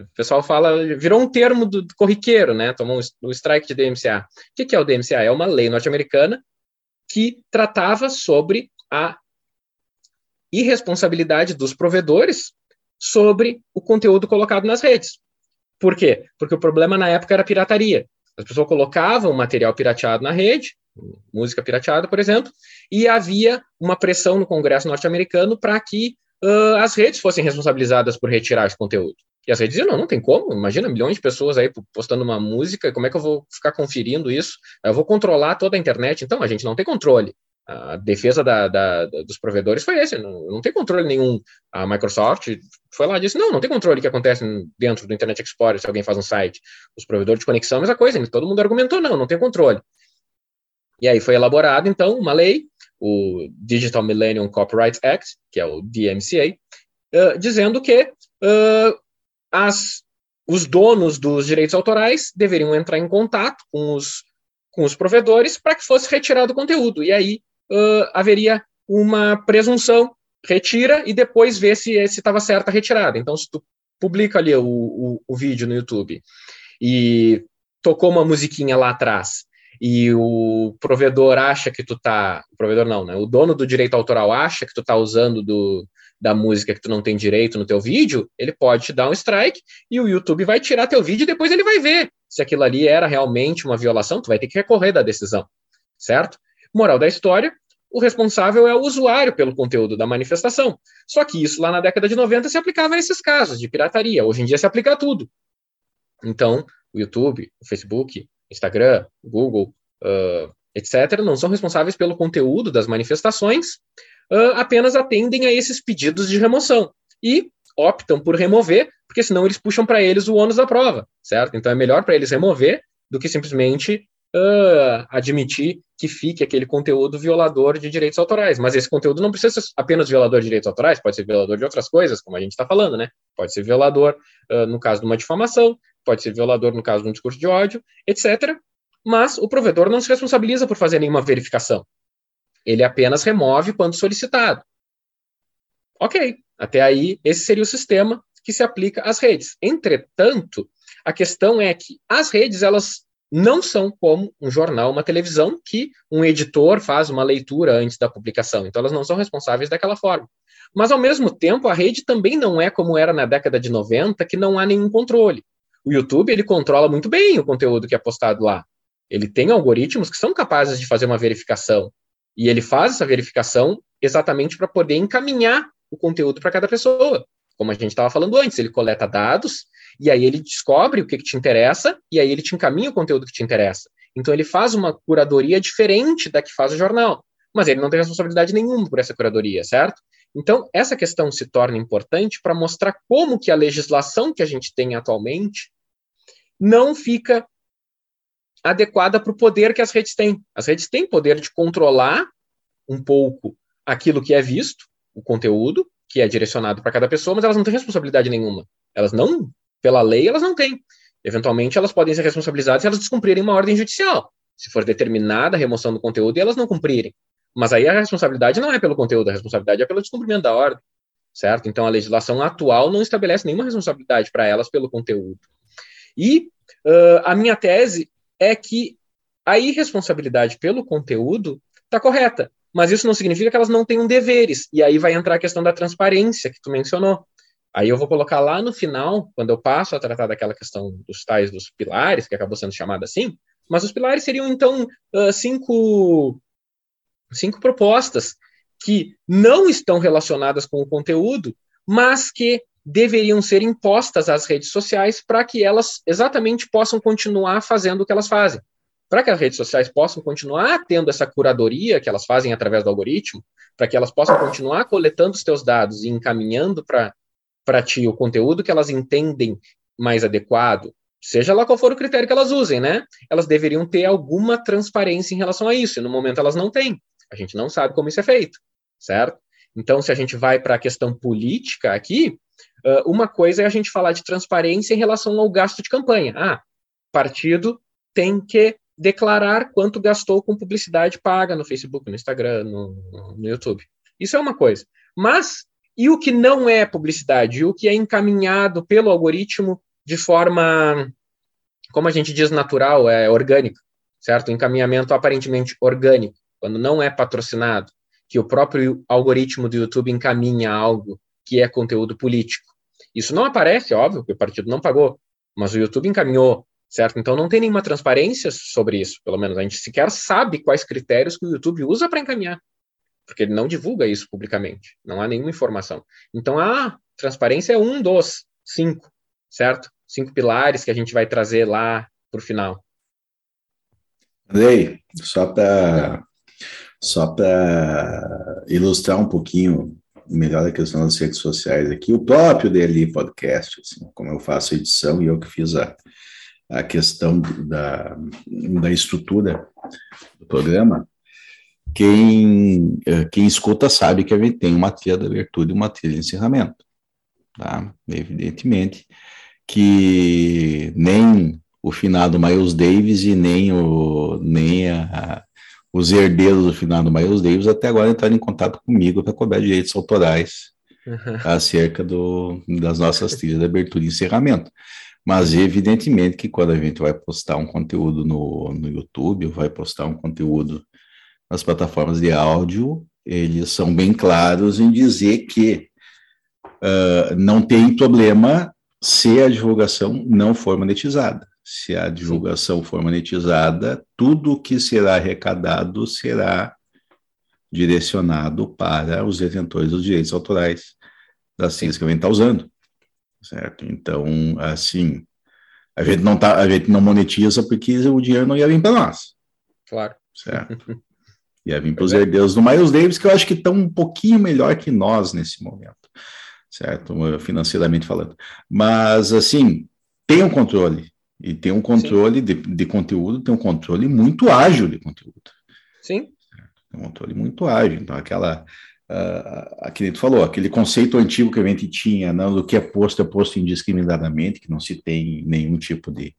O pessoal fala, virou um termo do, do corriqueiro, né? Tomou um, um strike de DMCA. O que, que é o DMCA? É uma lei norte-americana que tratava sobre a irresponsabilidade dos provedores sobre o conteúdo colocado nas redes. Por quê? Porque o problema na época era pirataria. As pessoas colocavam material pirateado na rede, música pirateada, por exemplo, e havia uma pressão no Congresso norte-americano para que uh, as redes fossem responsabilizadas por retirar esse conteúdo. E as redes diziam, não, não tem como, imagina milhões de pessoas aí postando uma música, como é que eu vou ficar conferindo isso? Eu vou controlar toda a internet, então a gente não tem controle a defesa da, da, dos provedores foi esse, não, não tem controle nenhum. A Microsoft foi lá e disse, não, não tem controle que acontece dentro do Internet Explorer se alguém faz um site. Os provedores de conexão, mesma coisa, todo mundo argumentou, não, não tem controle. E aí foi elaborado, então, uma lei, o Digital Millennium Copyright Act, que é o DMCA, uh, dizendo que uh, as, os donos dos direitos autorais deveriam entrar em contato com os, com os provedores para que fosse retirado o conteúdo. E aí uh, haveria uma presunção, retira e depois vê se estava certa a retirada. Então, se tu publica ali o, o, o vídeo no YouTube e tocou uma musiquinha lá atrás e o provedor acha que tu tá, o provedor não, né? O dono do direito autoral acha que tu tá usando do, da música que tu não tem direito no teu vídeo, ele pode te dar um strike e o YouTube vai tirar teu vídeo e depois ele vai ver se aquilo ali era realmente uma violação, tu vai ter que recorrer da decisão, certo? Moral da história, o responsável é o usuário pelo conteúdo da manifestação. Só que isso lá na década de 90 se aplicava a esses casos de pirataria. Hoje em dia se aplica a tudo. Então, o YouTube, o Facebook, Instagram, Google, uh, etc., não são responsáveis pelo conteúdo das manifestações, uh, apenas atendem a esses pedidos de remoção. E optam por remover, porque senão eles puxam para eles o ônus da prova, certo? Então é melhor para eles remover do que simplesmente uh, admitir que fique aquele conteúdo violador de direitos autorais. Mas esse conteúdo não precisa ser apenas violador de direitos autorais, pode ser violador de outras coisas, como a gente está falando, né? Pode ser violador uh, no caso de uma difamação, pode ser violador no caso de um discurso de ódio, etc. Mas o provedor não se responsabiliza por fazer nenhuma verificação. Ele apenas remove quando solicitado. Ok, até aí esse seria o sistema que se aplica às redes. Entretanto, a questão é que as redes elas não são como um jornal, uma televisão, que um editor faz uma leitura antes da publicação. Então, elas não são responsáveis daquela forma. Mas, ao mesmo tempo, a rede também não é como era na década de 90, que não há nenhum controle. O YouTube, ele controla muito bem o conteúdo que é postado lá. Ele tem algoritmos que são capazes de fazer uma verificação. E ele faz essa verificação exatamente para poder encaminhar o conteúdo para cada pessoa. Como a gente estava falando antes, ele coleta dados e aí ele descobre o que, que te interessa, e aí ele te encaminha o conteúdo que te interessa. Então ele faz uma curadoria diferente da que faz o jornal, mas ele não tem responsabilidade nenhuma por essa curadoria, certo? Então essa questão se torna importante para mostrar como que a legislação que a gente tem atualmente não fica adequada para o poder que as redes têm. As redes têm poder de controlar um pouco aquilo que é visto, o conteúdo que é direcionado para cada pessoa, mas elas não têm responsabilidade nenhuma. Elas não pela lei, elas não têm. Eventualmente, elas podem ser responsabilizadas se elas descumprirem uma ordem judicial. Se for determinada a remoção do conteúdo e elas não cumprirem. Mas aí a responsabilidade não é pelo conteúdo, a responsabilidade é pelo descumprimento da ordem, certo? Então a legislação atual não estabelece nenhuma responsabilidade para elas pelo conteúdo. E uh, a minha tese é que a irresponsabilidade pelo conteúdo está correta, mas isso não significa que elas não tenham deveres. E aí vai entrar a questão da transparência que tu mencionou. Aí eu vou colocar lá no final, quando eu passo a tratar daquela questão dos tais dos pilares, que acabou sendo chamada assim, mas os pilares seriam então cinco, cinco propostas que não estão relacionadas com o conteúdo, mas que deveriam ser impostas às redes sociais para que elas exatamente possam continuar fazendo o que elas fazem. Para que as redes sociais possam continuar tendo essa curadoria que elas fazem através do algoritmo, para que elas possam continuar coletando os teus dados e encaminhando para ti o conteúdo que elas entendem mais adequado, seja lá qual for o critério que elas usem, né? Elas deveriam ter alguma transparência em relação a isso, e no momento elas não têm. A gente não sabe como isso é feito, certo? Então, se a gente vai para a questão política aqui, uma coisa é a gente falar de transparência em relação ao gasto de campanha. Ah, partido tem que declarar quanto gastou com publicidade paga no Facebook, no Instagram, no, no YouTube. Isso é uma coisa. Mas e o que não é publicidade, e o que é encaminhado pelo algoritmo de forma, como a gente diz, natural, é orgânica, certo? Encaminhamento aparentemente orgânico, quando não é patrocinado, que o próprio algoritmo do YouTube encaminha algo que é conteúdo político. Isso não aparece, óbvio, que o partido não pagou, mas o YouTube encaminhou, certo? Então não tem nenhuma transparência sobre isso, pelo menos a gente sequer sabe quais critérios que o YouTube usa para encaminhar porque ele não divulga isso publicamente, não há nenhuma informação. Então, a transparência é um dos cinco, certo? Cinco pilares que a gente vai trazer lá para o final. Andrei, só para só para ilustrar um pouquinho melhor a questão das redes sociais aqui, o próprio DLI Podcast, assim, como eu faço a edição e eu que fiz a, a questão da, da estrutura do programa, quem, eh, quem escuta sabe que a gente tem uma trilha de abertura e uma trilha de encerramento. Tá? Evidentemente que nem o finado Miles Davis e nem, o, nem a, os herdeiros do finado Miles Davis até agora entraram em contato comigo para cobrar direitos autorais uhum. acerca do, das nossas trilhas de abertura e encerramento. Mas evidentemente que quando a gente vai postar um conteúdo no, no YouTube, vai postar um conteúdo as plataformas de áudio, eles são bem claros em dizer que uh, não tem problema se a divulgação não for monetizada. Se a divulgação for monetizada, tudo que será arrecadado será direcionado para os detentores dos direitos autorais das siglas que a gente está usando, certo? Então, assim, a gente não tá, a gente não monetiza porque o dinheiro não ia vir para nós. Claro. Certo. Ia vir para os é. herdeiros do Miles Davis, que eu acho que estão um pouquinho melhor que nós nesse momento, certo? Financeiramente falando. Mas, assim, tem um controle. E tem um controle de, de, conteúdo, tem um controle muito ágil de conteúdo. Sim. Tem um controle muito ágil. Então, aquela. Uh, aquele tu falou, aquele conceito antigo que a gente tinha, não, do que é posto é posto indiscriminadamente, que não se tem nenhum tipo de,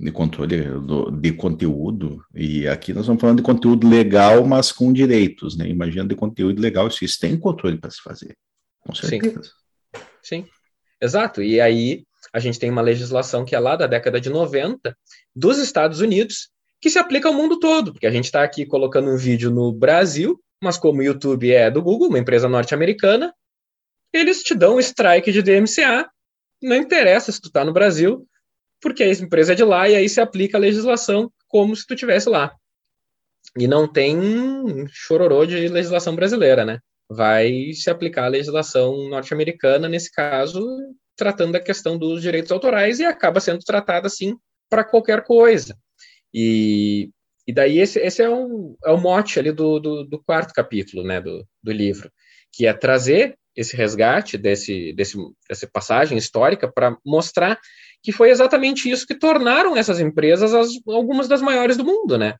de controle do, de conteúdo, e aqui nós estamos falando de conteúdo legal, mas com direitos, né? Imagina de conteúdo legal, isso tem controle para se fazer, com certeza. Sim. Sim, exato. E aí a gente tem uma legislação que é lá da década de 90 dos Estados Unidos, que se aplica ao mundo todo, porque a gente está aqui colocando um vídeo no Brasil, mas como o YouTube é do Google, uma empresa norte-americana, eles te dão um strike de DMCA, não interessa se tu está no Brasil, porque a empresa é de lá e aí se aplica a legislação como se tu tivesse lá. E não tem chororô de legislação brasileira, né? Vai se aplicar a legislação norte-americana, nesse caso, tratando da questão dos direitos autorais e acaba sendo tratada assim para qualquer coisa. E, e daí esse, esse é, um, é o mote ali do, do, do quarto capítulo né, do, do livro, que é trazer esse resgate desse, desse, dessa passagem histórica para mostrar que foi exatamente isso que tornaram essas empresas as, algumas das maiores do mundo, né?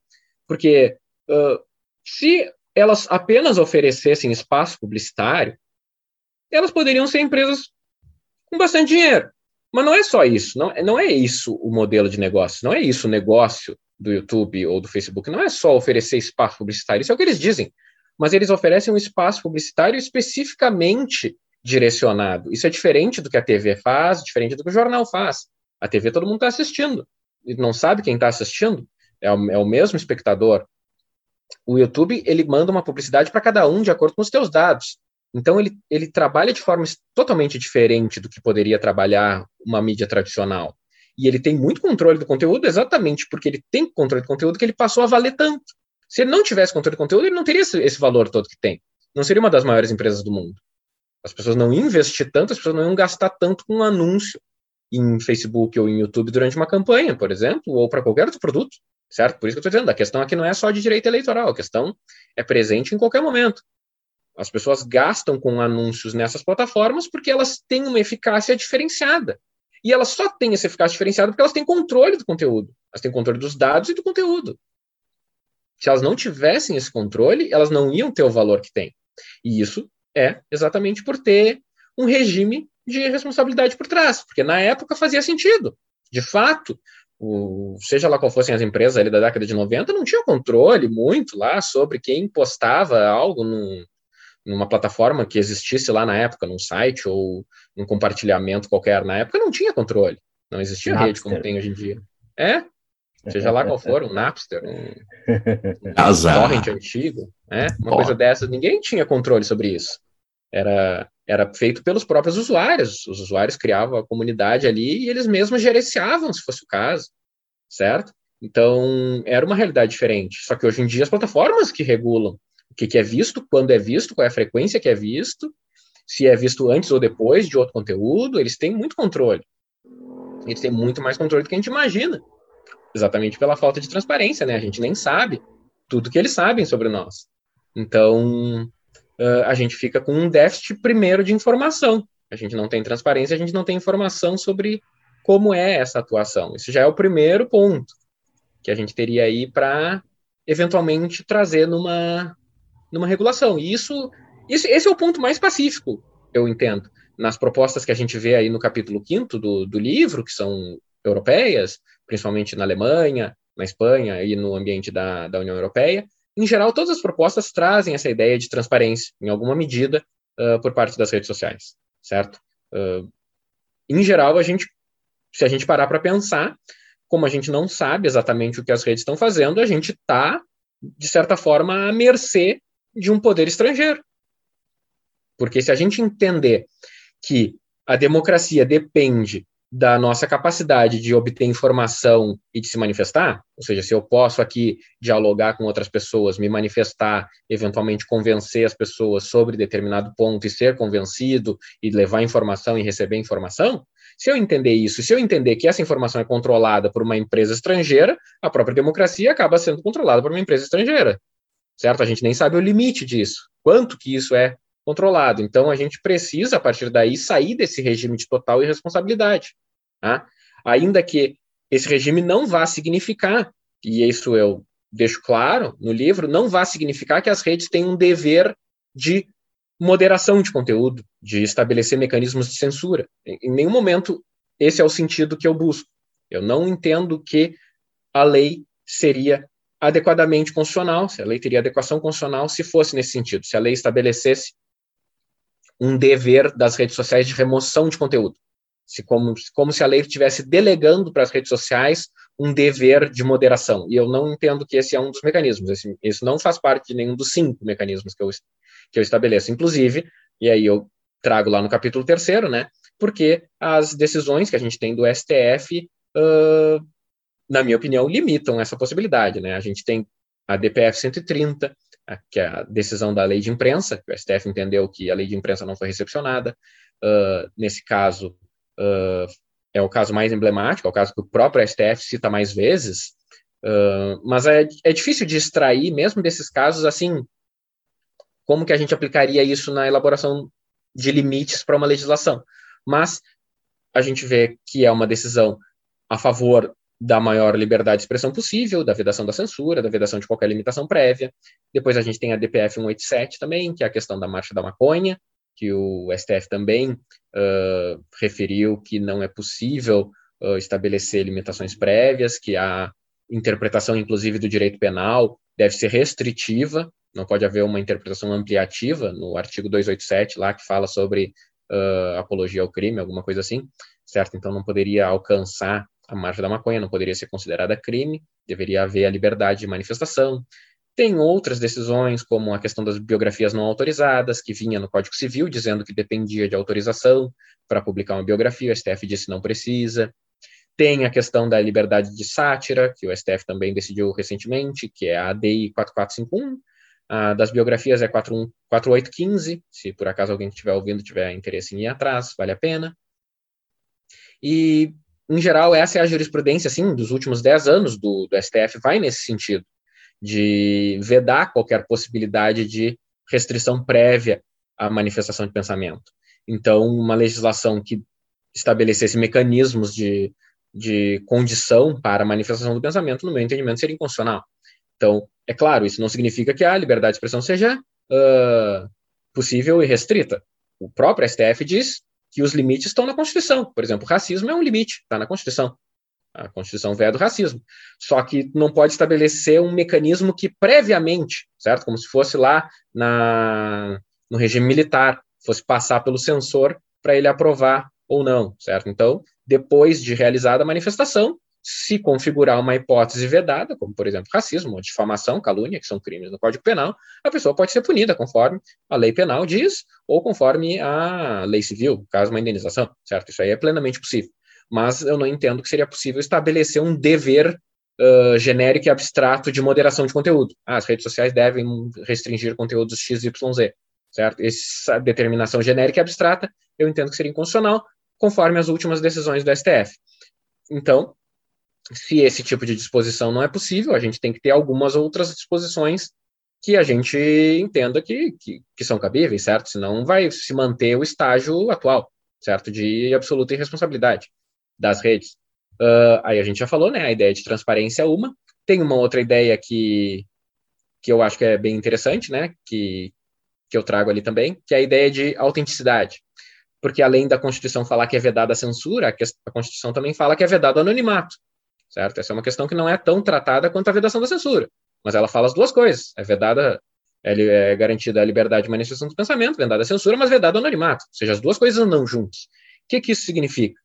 Porque uh, se elas apenas oferecessem espaço publicitário, elas poderiam ser empresas com bastante dinheiro. Mas não é só isso, não, não é isso o modelo de negócio, não é isso o negócio do YouTube ou do Facebook, não é só oferecer espaço publicitário, isso é o que eles dizem, mas eles oferecem um espaço publicitário especificamente direcionado. Isso é diferente do que a TV faz, diferente do que o jornal faz. A TV todo mundo está assistindo. E não sabe quem está assistindo. É o, é o mesmo espectador. O YouTube, ele manda uma publicidade para cada um de acordo com os teus dados. Então, ele, ele trabalha de forma totalmente diferente do que poderia trabalhar uma mídia tradicional. E ele tem muito controle do conteúdo exatamente porque ele tem controle do conteúdo que ele passou a valer tanto. Se ele não tivesse controle do conteúdo, ele não teria esse, esse valor todo que tem. Não seria uma das maiores empresas do mundo. As pessoas não iam investir tanto, as pessoas não iam gastar tanto com um anúncio em Facebook ou em YouTube durante uma campanha, por exemplo, ou para qualquer outro produto, certo? Por isso que eu estou dizendo, a questão aqui não é só de direito eleitoral, a questão é presente em qualquer momento. As pessoas gastam com anúncios nessas plataformas porque elas têm uma eficácia diferenciada. E elas só têm essa eficácia diferenciada porque elas têm controle do conteúdo. Elas têm controle dos dados e do conteúdo. Se elas não tivessem esse controle, elas não iam ter o valor que têm. E isso é exatamente por ter um regime de responsabilidade por trás, porque na época fazia sentido. De fato, o, seja lá qual fossem as empresas ali da década de 90, não tinha controle muito lá sobre quem postava algo num, numa plataforma que existisse lá na época, num site ou num compartilhamento qualquer na época, não tinha controle. Não existia Napster. rede como tem hoje em dia. É, seja lá qual for, um Napster, um, um torrent antigo, né? uma Pô. coisa dessa, ninguém tinha controle sobre isso. Era, era feito pelos próprios usuários. Os usuários criavam a comunidade ali e eles mesmos gerenciavam, se fosse o caso, certo? Então, era uma realidade diferente. Só que hoje em dia as plataformas que regulam o que, que é visto, quando é visto, qual é a frequência que é visto, se é visto antes ou depois de outro conteúdo, eles têm muito controle. Eles têm muito mais controle do que a gente imagina. Exatamente pela falta de transparência, né? A gente nem sabe tudo que eles sabem sobre nós. Então, uh, a gente fica com um déficit primeiro de informação. A gente não tem transparência, a gente não tem informação sobre como é essa atuação. Isso já é o primeiro ponto que a gente teria aí para eventualmente trazer numa, numa regulação. E isso, isso, esse é o ponto mais pacífico, eu entendo, nas propostas que a gente vê aí no capítulo 5 do, do livro, que são europeias, principalmente na Alemanha, na Espanha e no ambiente da, da União Europeia, em geral, todas as propostas trazem essa ideia de transparência, em alguma medida, uh, por parte das redes sociais, certo? Uh, em geral, a gente, se a gente parar para pensar, como a gente não sabe exatamente o que as redes estão fazendo, a gente está, de certa forma, à mercê de um poder estrangeiro. Porque se a gente entender que a democracia depende da nossa capacidade de obter informação e de se manifestar, ou seja, se eu posso aqui dialogar com outras pessoas, me manifestar, eventualmente convencer as pessoas sobre determinado ponto e ser convencido e levar informação e receber informação, se eu entender isso, se eu entender que essa informação é controlada por uma empresa estrangeira, a própria democracia acaba sendo controlada por uma empresa estrangeira, certo? A gente nem sabe o limite disso, quanto que isso é controlado. Então, a gente precisa, a partir daí, sair desse regime de total irresponsabilidade. Tá? Ainda que esse regime não vá significar, e isso eu deixo claro no livro, não vá significar que as redes têm um dever de moderação de conteúdo, de estabelecer mecanismos de censura. Em nenhum momento esse é o sentido que eu busco. Eu não entendo que a lei seria adequadamente constitucional, se a lei teria adequação constitucional se fosse nesse sentido, se a lei estabelecesse um dever das redes sociais de remoção de conteúdo se como, como se a lei estivesse delegando para as redes sociais um dever de moderação. E eu não entendo que esse é um dos mecanismos. Esse, isso não faz parte de nenhum dos cinco mecanismos que eu, que eu estabeleço. Inclusive, e aí eu trago lá no capítulo terceiro, né? Porque as decisões que a gente tem do STF, uh, na minha opinião, limitam essa possibilidade, né? A gente tem a DPF 130, que é a decisão da lei de imprensa, que o STF entendeu que a lei de imprensa não foi recepcionada. Uh, nesse caso, uh, é o caso mais emblemático, é o caso que o próprio STF cita mais vezes, uh, mas é, é difícil de extrair, mesmo desses casos, assim, como que a gente aplicaria isso na elaboração de limites para uma legislação. Mas a gente vê que é uma decisão a favor da maior liberdade de expressão possível, da vedação da censura, da vedação de qualquer limitação prévia. Depois a gente tem a DPF 187 também, que é a questão da marcha da maconha, que o STF também uh, referiu que não é possível uh, estabelecer limitações prévias, que a interpretação, inclusive, do direito penal deve ser restritiva, não pode haver uma interpretação ampliativa, no artigo 287 lá, que fala sobre uh, apologia ao crime, alguma coisa assim, certo? Então não poderia alcançar a margem da maconha, não poderia ser considerada crime, deveria haver a liberdade de manifestação, tem outras decisões, como a questão das biografias não autorizadas, que vinha no Código Civil dizendo que dependia de autorização para publicar uma biografia, o STF disse não precisa. Tem a questão da liberdade de sátira, que o STF também decidiu recentemente, que é a ADI 4451. A das biografias é 41, 4815, se por acaso alguém que estiver ouvindo tiver interesse em ir atrás, vale a pena. E, em geral, essa é a jurisprudência, assim, dos últimos 10 anos do, do STF, vai nesse sentido de vedar qualquer possibilidade de restrição prévia à manifestação de pensamento. Então, uma legislação que estabelecesse mecanismos de, de condição para a manifestação do pensamento, no meu entendimento, seria inconstitucional. Então, é claro, isso não significa que a liberdade de expressão seja uh, possível e restrita. O próprio STF diz que os limites estão na Constituição. Por exemplo, racismo é um limite, está na Constituição. A Constituição veda o racismo. Só que não pode estabelecer um mecanismo que previamente, certo? Como se fosse lá na, no regime militar, fosse passar pelo censor para ele aprovar ou não, certo? Então, depois de realizada a manifestação, se configurar uma hipótese vedada, como por exemplo racismo, difamação, calúnia, que são crimes no Código Penal, a pessoa pode ser punida conforme a lei penal diz ou conforme a lei civil, caso uma indenização, certo? Isso aí é plenamente possível mas eu não entendo que seria possível estabelecer um dever uh, genérico e abstrato de moderação de conteúdo. Ah, as redes sociais devem restringir conteúdos XYZ, certo? Essa determinação genérica e abstrata eu entendo que seria inconstitucional, conforme as últimas decisões do STF. Então, se esse tipo de disposição não é possível, a gente tem que ter algumas outras disposições que a gente entenda que, que, que são cabíveis, certo? Senão vai se manter o estágio atual, certo? De absoluta irresponsabilidade das redes. Uh, aí a gente já falou, né? A ideia de transparência é uma. Tem uma outra ideia que, que eu acho que é bem interessante, né? Que, que eu trago ali também, que é a ideia de autenticidade. Porque além da Constituição falar que é vedada a censura, a Constituição também fala que é vedado o anonimato, certo? Essa é uma questão que não é tão tratada quanto a vedação da censura, mas ela fala as duas coisas. É vedada, é, é garantida a liberdade de manifestação do pensamento, vedada a censura, mas vedado o anonimato. Ou seja, as duas coisas andam juntas. O que, que isso significa?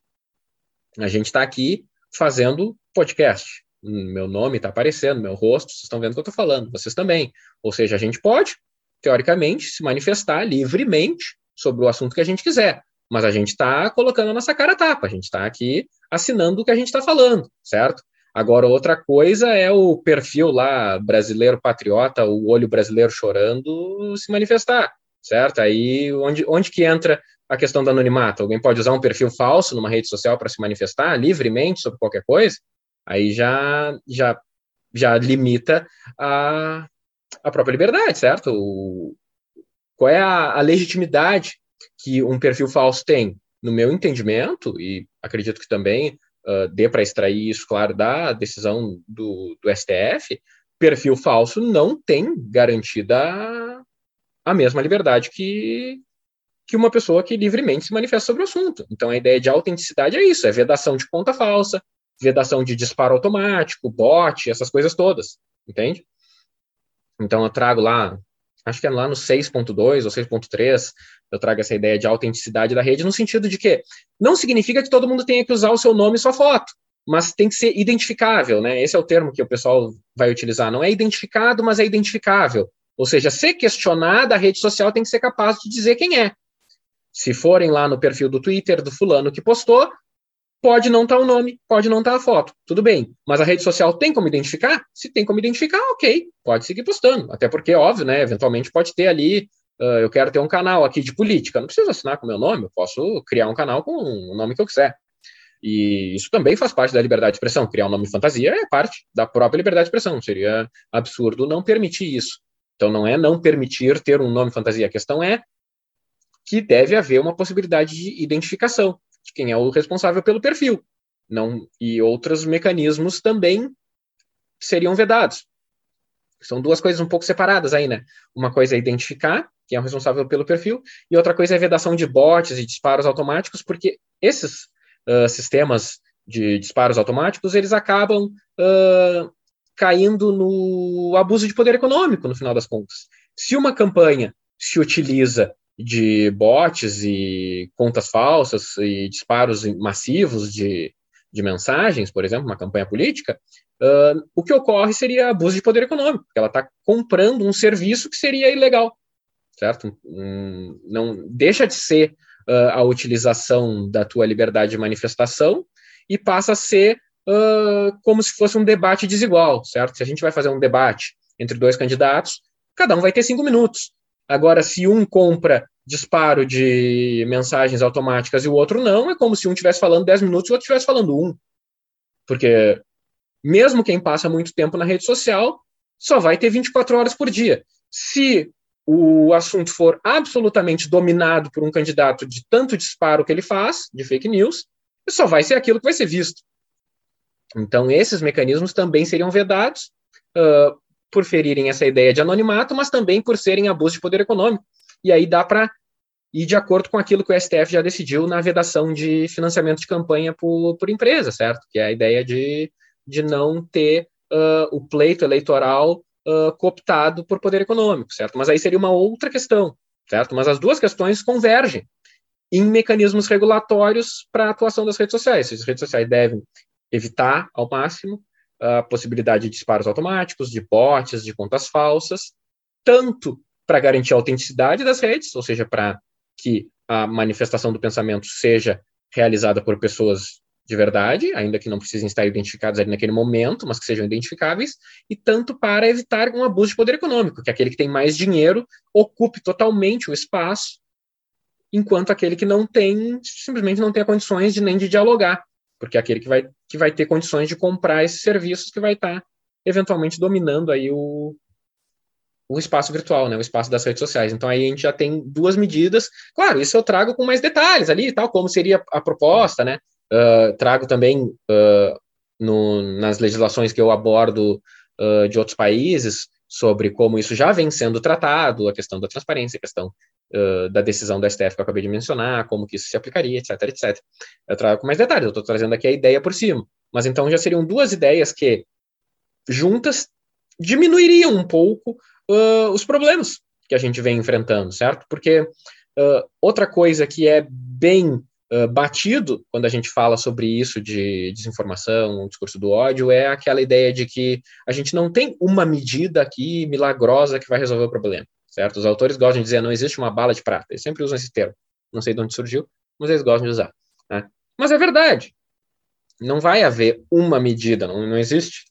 A gente está aqui fazendo podcast. Meu nome está aparecendo, meu rosto, vocês estão vendo o que eu estou falando, vocês também. Ou seja, a gente pode, teoricamente, se manifestar livremente sobre o assunto que a gente quiser. Mas a gente está colocando a nossa cara a tapa, a gente está aqui assinando o que a gente está falando, certo? Agora, outra coisa é o perfil lá brasileiro patriota, o olho brasileiro chorando, se manifestar, certo? Aí, onde, onde que entra a questão do anonimato? Alguém pode usar um perfil falso numa rede social para se manifestar livremente sobre qualquer coisa? Aí já, já, já limita a, a própria liberdade, certo? O, qual é a, a legitimidade que um perfil falso tem? No meu entendimento, e acredito que também uh, dê para extrair isso, claro, da decisão do, do STF, perfil falso não tem garantida a mesma liberdade que, que uma pessoa que livremente se manifesta sobre o assunto. Então, a ideia de autenticidade é isso: é vedação de conta falsa, vedação de disparo automático, bot, essas coisas todas, entende? Então, eu trago lá, acho que é lá no 6.2 ou 6.3, eu trago essa ideia de autenticidade da rede, no sentido de que não significa que todo mundo tenha que usar o seu nome e sua foto, mas tem que ser identificável, né? Esse é o termo que o pessoal vai utilizar. Não é identificado, mas é identificável. Ou seja, ser questionada, a rede social tem que ser capaz de dizer quem é. Se forem lá no perfil do Twitter do fulano que postou, pode não estar tá o nome, pode não estar tá a foto, tudo bem. Mas a rede social tem como identificar? Se tem como identificar, ok, pode seguir postando. Até porque, óbvio, né? Eventualmente pode ter ali Uh, eu quero ter um canal aqui de política, não preciso assinar com meu nome, eu posso criar um canal com o nome que eu quiser. E isso também faz parte da liberdade de expressão. Criar um nome fantasia é parte da própria liberdade de expressão. Seria absurdo não permitir isso. Então não é não permitir ter um nome fantasia. A questão é que deve haver uma possibilidade de identificação de quem é o responsável pelo perfil. Não, e outros mecanismos também seriam vedados. São duas coisas um pouco separadas aí, né? Uma coisa é identificar quem é o responsável pelo perfil, e outra coisa é vedação de bots e disparos automáticos, porque esses uh, sistemas de disparos automáticos, eles acabam uh, caindo no abuso de poder econômico, no final das contas. Se uma campanha se utiliza de bots e contas falsas e disparos massivos de, de mensagens, por exemplo, uma campanha política, uh, o que ocorre seria abuso de poder econômico, porque ela está comprando um serviço que seria ilegal certo? Hum, não deixa de ser uh, a utilização da tua liberdade de manifestação e passa a ser uh, como se fosse um debate desigual, certo? Se a gente vai fazer um debate entre dois candidatos, cada um vai ter cinco minutos. Agora, se um compra disparo de mensagens automáticas e o outro não, é como se um estivesse falando 10 minutos e o outro estivesse falando um. Porque mesmo quem passa muito tempo na rede social só vai ter 24 horas por dia. Se o assunto for absolutamente dominado por um candidato de tanto disparo que ele faz, de fake news, só vai ser aquilo que vai ser visto. Então, esses mecanismos também seriam vedados uh, por ferirem essa ideia de anonimato, mas também por serem abuso de poder econômico. E aí dá para ir de acordo com aquilo que o STF já decidiu na vedação de financiamento de campanha por, por empresa, certo? Que é a ideia de, de não ter uh, o pleito eleitoral uh, cooptado por poder econômico, certo? Mas aí seria uma outra questão, certo? Mas as duas questões convergem em mecanismos regulatórios para a atuação das redes sociais. As redes sociais devem evitar ao máximo a possibilidade de disparos automáticos, de bots, de contas falsas, tanto para garantir a autenticidade das redes, ou seja, para que a manifestação do pensamento seja realizada por pessoas de verdade, ainda que não precisem estar identificados ali naquele momento, mas que sejam identificáveis, e tanto para evitar um abuso de poder econômico, que aquele que tem mais dinheiro ocupe totalmente o espaço, enquanto aquele que não tem, simplesmente não tem condições de nem de dialogar, porque é aquele que vai, que vai ter condições de comprar esses serviços que vai estar eventualmente dominando aí o, o espaço virtual, né, o espaço das redes sociais. Então aí a gente já tem duas medidas. Claro, isso eu trago com mais detalhes ali, tal como seria a proposta, né? Uh, trago também uh, no, nas legislações que eu abordo uh, de outros países sobre como isso já vem sendo tratado, a questão da transparência, a questão da decisão da STF que eu acabei de mencionar, como que isso se aplicaria, etc, etc. Eu trago com mais detalhes, eu estou trazendo aqui a ideia por cima. Mas então já seriam duas ideias que, juntas, diminuiriam um pouco os problemas que a gente vem enfrentando, certo? Porque outra coisa que é bem batido quando a gente fala sobre isso de desinformação, um discurso do ódio, é aquela ideia de que a gente não tem uma medida aqui milagrosa que vai resolver o problema, certo? Os autores gostam de dizer não existe uma bala de prata, eles sempre usam esse termo, não sei de onde surgiu, mas eles gostam de usar. Né? Mas é verdade. Não vai haver uma medida, não, não existe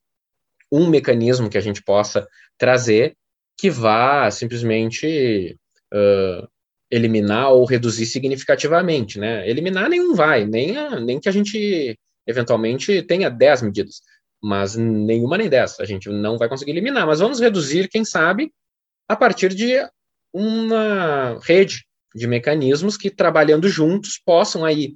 um mecanismo que a gente possa trazer que vá simplesmente uh, eliminar ou reduzir significativamente, né? Eliminar nenhum vai, nem, a, nem que a gente eventualmente tenha 10 medidas, mas nenhuma nem 10, a gente não vai conseguir eliminar, mas vamos reduzir, quem sabe, a partir de uma rede de mecanismos que, trabalhando juntos, possam aí,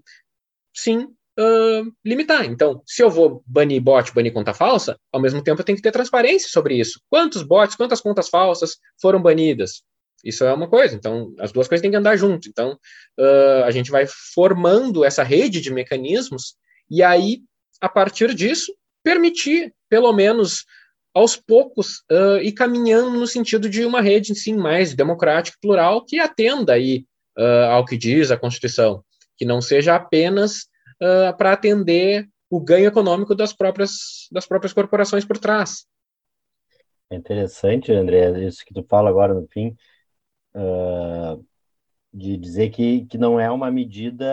sim, uh, limitar. Então, se eu vou banir bot, banir conta falsa, ao mesmo tempo eu tenho que ter transparência sobre isso. Quantos bots, quantas contas falsas foram banidas? Isso é uma coisa. Então, as duas coisas têm que andar junto. Então, uh, a gente vai formando essa rede de mecanismos e aí, a partir disso, permitir, pelo menos aos poucos, uh, ir caminhando no sentido de uma rede, sim, mais democrática, plural, que atenda aí uh, ao que diz a Constituição, que não seja apenas uh, para atender o ganho econômico das próprias, das próprias corporações por trás. É interessante, André, isso que tu fala agora no fim, uh, de dizer que, que não é uma medida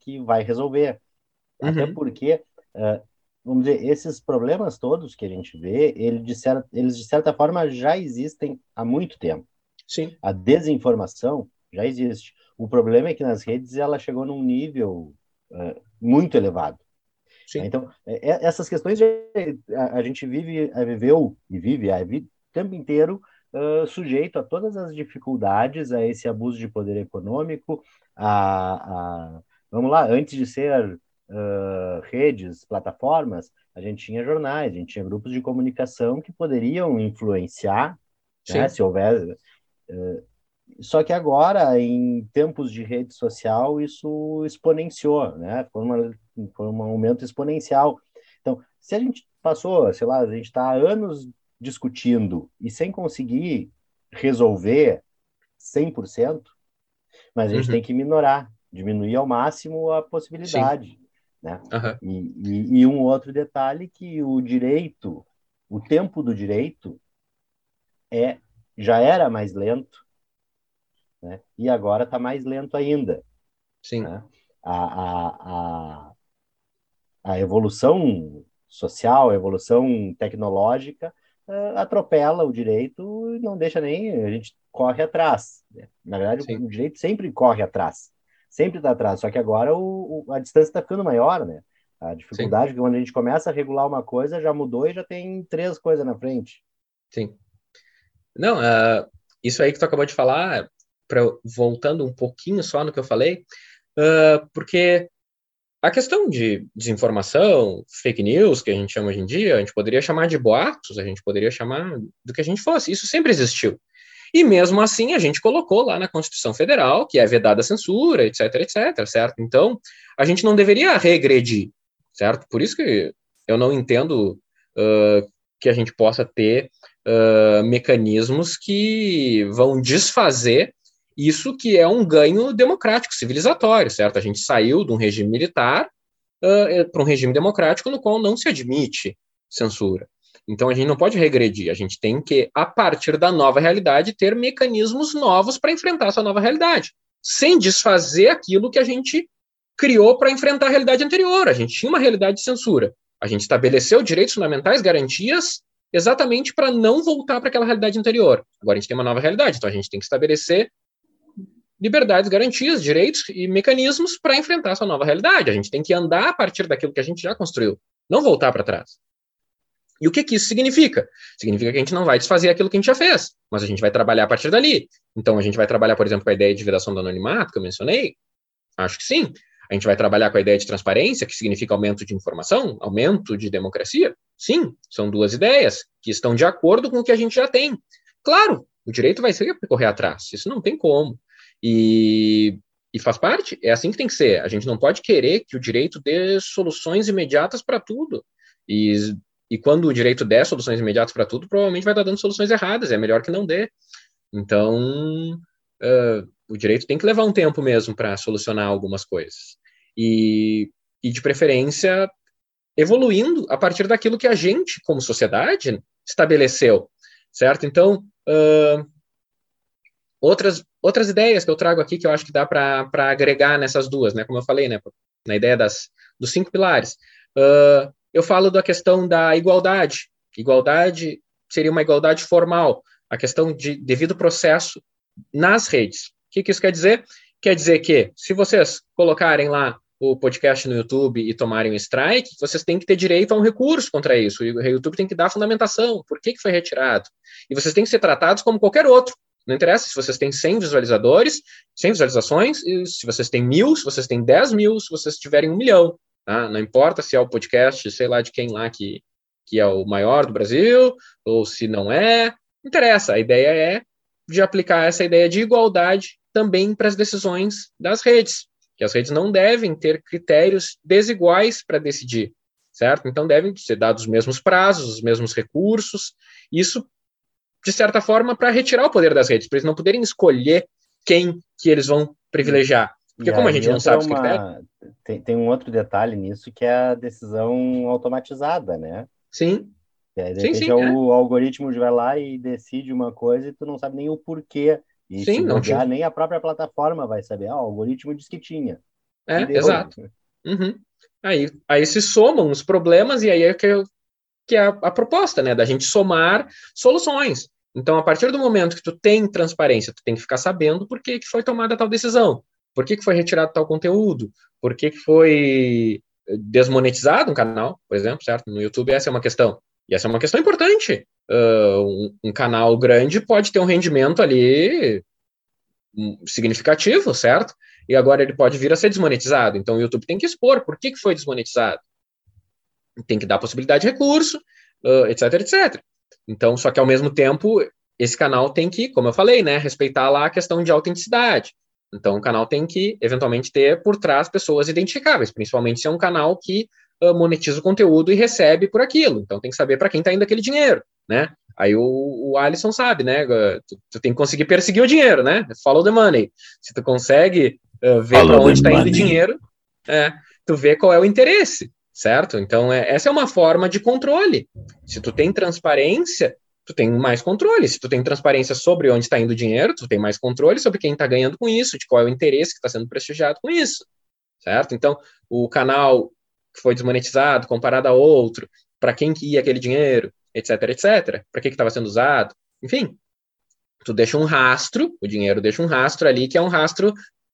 que vai resolver. Uhum. Até porque, uh, vamos dizer, esses problemas todos que a gente vê, ele de certa, eles de certa forma já existem há muito tempo. Sim. A desinformação já existe. O problema é que nas redes ela chegou num nível uh, muito elevado. Sim. Então, é, é essas questões a, gente vive, viveu e vive a, o tempo inteiro uh, sujeito a todas as dificuldades, a esse abuso de poder econômico, a, a vamos lá, antes de ser uh, redes, plataformas, a gente tinha jornais, a gente tinha grupos de comunicação que poderiam influenciar, né, se houver. Uh, só que agora, em tempos de rede social, isso exponenciou, né? Foi, uma, foi um aumento exponencial. Então, se a gente passou, sei lá, a gente está há anos discutindo e sem conseguir resolver 100%, mas a gente uhum. tem que minorar, diminuir ao máximo a possibilidade. Sim. Né? Uhum. E, e, e, um outro detalhe que o direito, o tempo do direito é já era mais lento, né? e agora está mais lento ainda. Sim. Né? A, a, a, a evolução social, a evolução tecnológica atropela o direito e não deixa nem a gente corre atrás. Né? Na verdade, Sim. o direito sempre corre atrás, sempre está atrás. Só que agora o, o, a distância está ficando maior, né? A dificuldade Sim. que quando a gente começa a regular uma coisa já mudou e já tem três coisas na frente. Sim. Não, uh, isso aí que tu acabou de falar, pra, voltando um pouquinho só no que eu falei, uh, porque a questão de desinformação, fake news, que a gente chama hoje em dia, a gente poderia chamar de boatos, a gente poderia chamar do que a gente fosse. Isso sempre existiu. E mesmo assim, a gente colocou lá na Constituição Federal que é vedada a censura, etc, etc, certo? Então, a gente não deveria regredir, certo? Por isso que eu não entendo uh, que a gente possa ter uh, mecanismos que vão desfazer isso que é um ganho democrático, civilizatório, certo? A gente saiu de um regime militar uh, para um regime democrático no qual não se admite censura. Então a gente não pode regredir, a gente tem que, a partir da nova realidade, ter mecanismos novos para enfrentar essa nova realidade, sem desfazer aquilo que a gente criou para enfrentar a realidade anterior. A gente tinha uma realidade de censura. A gente estabeleceu direitos fundamentais, garantias, exatamente para não voltar para aquela realidade anterior. Agora a gente tem uma nova realidade, então a gente tem que estabelecer liberdades, garantias, direitos e mecanismos para enfrentar essa nova realidade. A gente tem que andar a partir daquilo que a gente já construiu, não voltar para trás. E o que, que isso significa? Significa que a gente não vai desfazer aquilo que a gente já fez, mas a gente vai trabalhar a partir dali. Então, a gente vai trabalhar, por exemplo, com a ideia de vedação do anonimato, que eu mencionei? Acho que sim. A gente vai trabalhar com a ideia de transparência, que significa aumento de informação, aumento de democracia? Sim, são duas ideias que estão de acordo com o que a gente já tem. Claro, o direito vai ser correr atrás, isso não tem como. E, e faz parte, é assim que tem que ser. A gente não pode querer que o direito dê soluções imediatas para tudo. E, e quando o direito der soluções imediatas para tudo, provavelmente vai estar dando soluções erradas, é melhor que não dê. Então, uh, o direito tem que levar um tempo mesmo para solucionar algumas coisas. E, e, de preferência, evoluindo a partir daquilo que a gente, como sociedade, estabeleceu, certo? Então, uh, outras, outras ideias que eu trago aqui que eu acho que dá para agregar nessas duas, né? Como eu falei, né? Na ideia das, dos cinco pilares. Uh, eu falo da questão da igualdade. Igualdade seria uma igualdade formal, a questão de devido processo nas redes. O que, que isso quer dizer? Quer dizer que, se vocês colocarem lá o podcast no YouTube e tomarem um strike, vocês têm que ter direito a um recurso contra isso. O YouTube tem que dar fundamentação. Por que, que foi retirado? E vocês têm que ser tratados como qualquer outro. Não interessa se vocês têm 100 visualizadores, 100 visualizações, se vocês têm mil, se vocês têm 10 mil, se vocês tiverem um milhão. Tá? Não importa se é o podcast, sei lá de quem lá que, que é o maior do Brasil, ou se não é. Não interessa. A ideia é de aplicar essa ideia de igualdade também para as decisões das redes, que as redes não devem ter critérios desiguais para decidir, certo? Então devem ser dados os mesmos prazos, os mesmos recursos. Isso de certa forma, para retirar o poder das redes, para eles não poderem escolher quem que eles vão privilegiar. Porque e como a gente não sabe uma... critérios... Tem, tem um outro detalhe nisso, que é a decisão automatizada, né? Sim. E aí, de sim, sim, o é. algoritmo vai lá e decide uma coisa e tu não sabe nem o porquê. E sim, não tinha... nem a própria plataforma vai saber. Ah, o algoritmo diz que tinha. É, exato. Uhum. Aí, aí se somam os problemas e aí é que, que é a, a proposta, né? Da gente somar soluções. Então, a partir do momento que tu tem transparência, tu tem que ficar sabendo por que, que foi tomada tal decisão, por que, que foi retirado tal conteúdo, por que, que foi desmonetizado um canal, por exemplo, certo? No YouTube essa é uma questão. E essa é uma questão importante. Uh, um, um, canal grande pode ter um rendimento ali hum, significativo, certo? E agora ele pode vir a ser desmonetizado. Então o YouTube tem que expor por que, que foi desmonetizado. Tem que dar possibilidade de recurso, uh, etc, etc. Então, só que ao mesmo tempo, esse canal tem que, como eu falei, né, respeitar lá a questão de autenticidade. Então, o canal tem que, eventualmente, ter por trás pessoas identificáveis, principalmente se é um canal que uh, monetiza o conteúdo e recebe por aquilo. Então, tem que saber para quem está indo aquele dinheiro, né? Aí o, o Alisson sabe, né? Tu, tu, tem que conseguir perseguir o dinheiro, né? Follow the money. Se tu consegue uh, ver para onde está indo o dinheiro, é, tu vê qual é o interesse certo? Então, é, essa é uma forma de controle. Se tu tem transparência, tu tem mais controle. Se tu tem transparência sobre onde está indo o dinheiro, tu tem mais controle sobre quem está ganhando com isso, de qual é o interesse que está sendo prestigiado com isso, certo? Então, o canal que foi desmonetizado comparado a outro, para quem que ia aquele dinheiro, etc, etc, para que estava sendo usado, enfim, tu deixa um rastro, o dinheiro deixa um rastro ali que é um rastro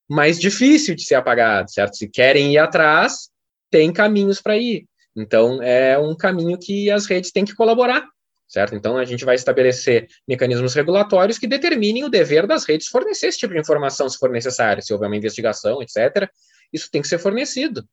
mais difícil de ser apagado, certo? Se querem ir atrás, tem caminhos para ir. Então, é um caminho que as redes têm que colaborar, certo? Então, a gente vai estabelecer mecanismos regulatórios que determinem o dever das redes fornecer esse tipo de informação, se for necessário, se houver uma investigação, etc. Isso tem que ser fornecido,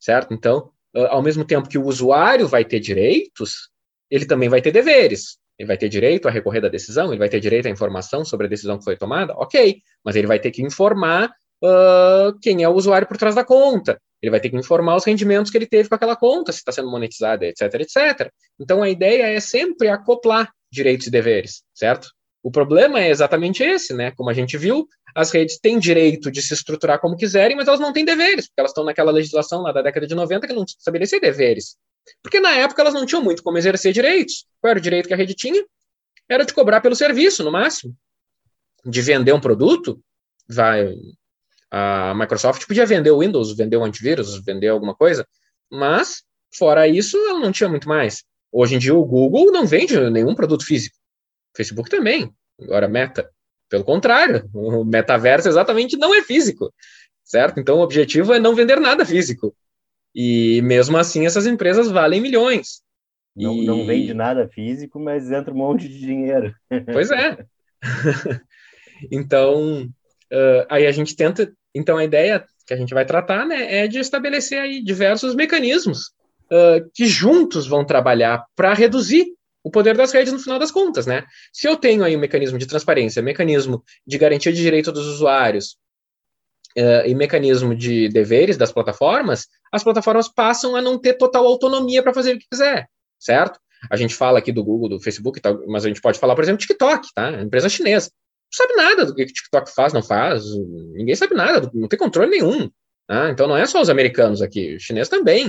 certo? Então, ao mesmo tempo que o usuário vai ter direitos, ele também vai ter deveres. Ele vai ter direito a recorrer da decisão, ele vai ter direito à informação sobre a decisão que foi tomada, ok, mas ele vai ter que informar uh, quem é o usuário por trás da conta. Ele vai ter que informar os rendimentos que ele teve com aquela conta, se está sendo monetizada, etc, etc. Então, a ideia é sempre acoplar direitos e deveres, certo? O problema é exatamente esse, né? Como a gente viu, as redes têm direito de se estruturar como quiserem, mas elas não têm deveres, porque elas estão naquela legislação lá da década de 90 que não estabelecia deveres. Porque na época elas não tinham muito como exercer direitos. Qual era o direito que a rede tinha? Era de cobrar pelo serviço, no máximo. De vender um produto, vai, a Microsoft podia vender o Windows, vender o antivírus, vender alguma coisa, mas, fora isso, ela não tinha muito mais. Hoje em dia, o Google não vende nenhum produto físico. O Facebook também. Agora, Meta. Pelo contrário, o metaverso exatamente não é físico, certo? Então, o objetivo é não vender nada físico. E mesmo assim, essas empresas valem milhões. Não, e... não vende nada físico, mas entra um monte de dinheiro. Pois é. então, uh, aí a gente tenta então, a ideia que a gente vai tratar né, é de estabelecer aí diversos mecanismos uh, que juntos vão trabalhar para reduzir o poder das redes no final das contas, né? Se eu tenho aí um mecanismo de transparência, mecanismo de garantia de direito dos usuários uh, e mecanismo de deveres das plataformas, as plataformas passam a não ter total autonomia para fazer o que quiser, certo? A gente fala aqui do Google, do Facebook, mas a gente pode falar, por exemplo, TikTok, tá? Empresa chinesa sabe nada do que o TikTok faz, não faz. Ninguém sabe nada, não tem controle nenhum. Né? Então não é só os americanos aqui, os chineses também.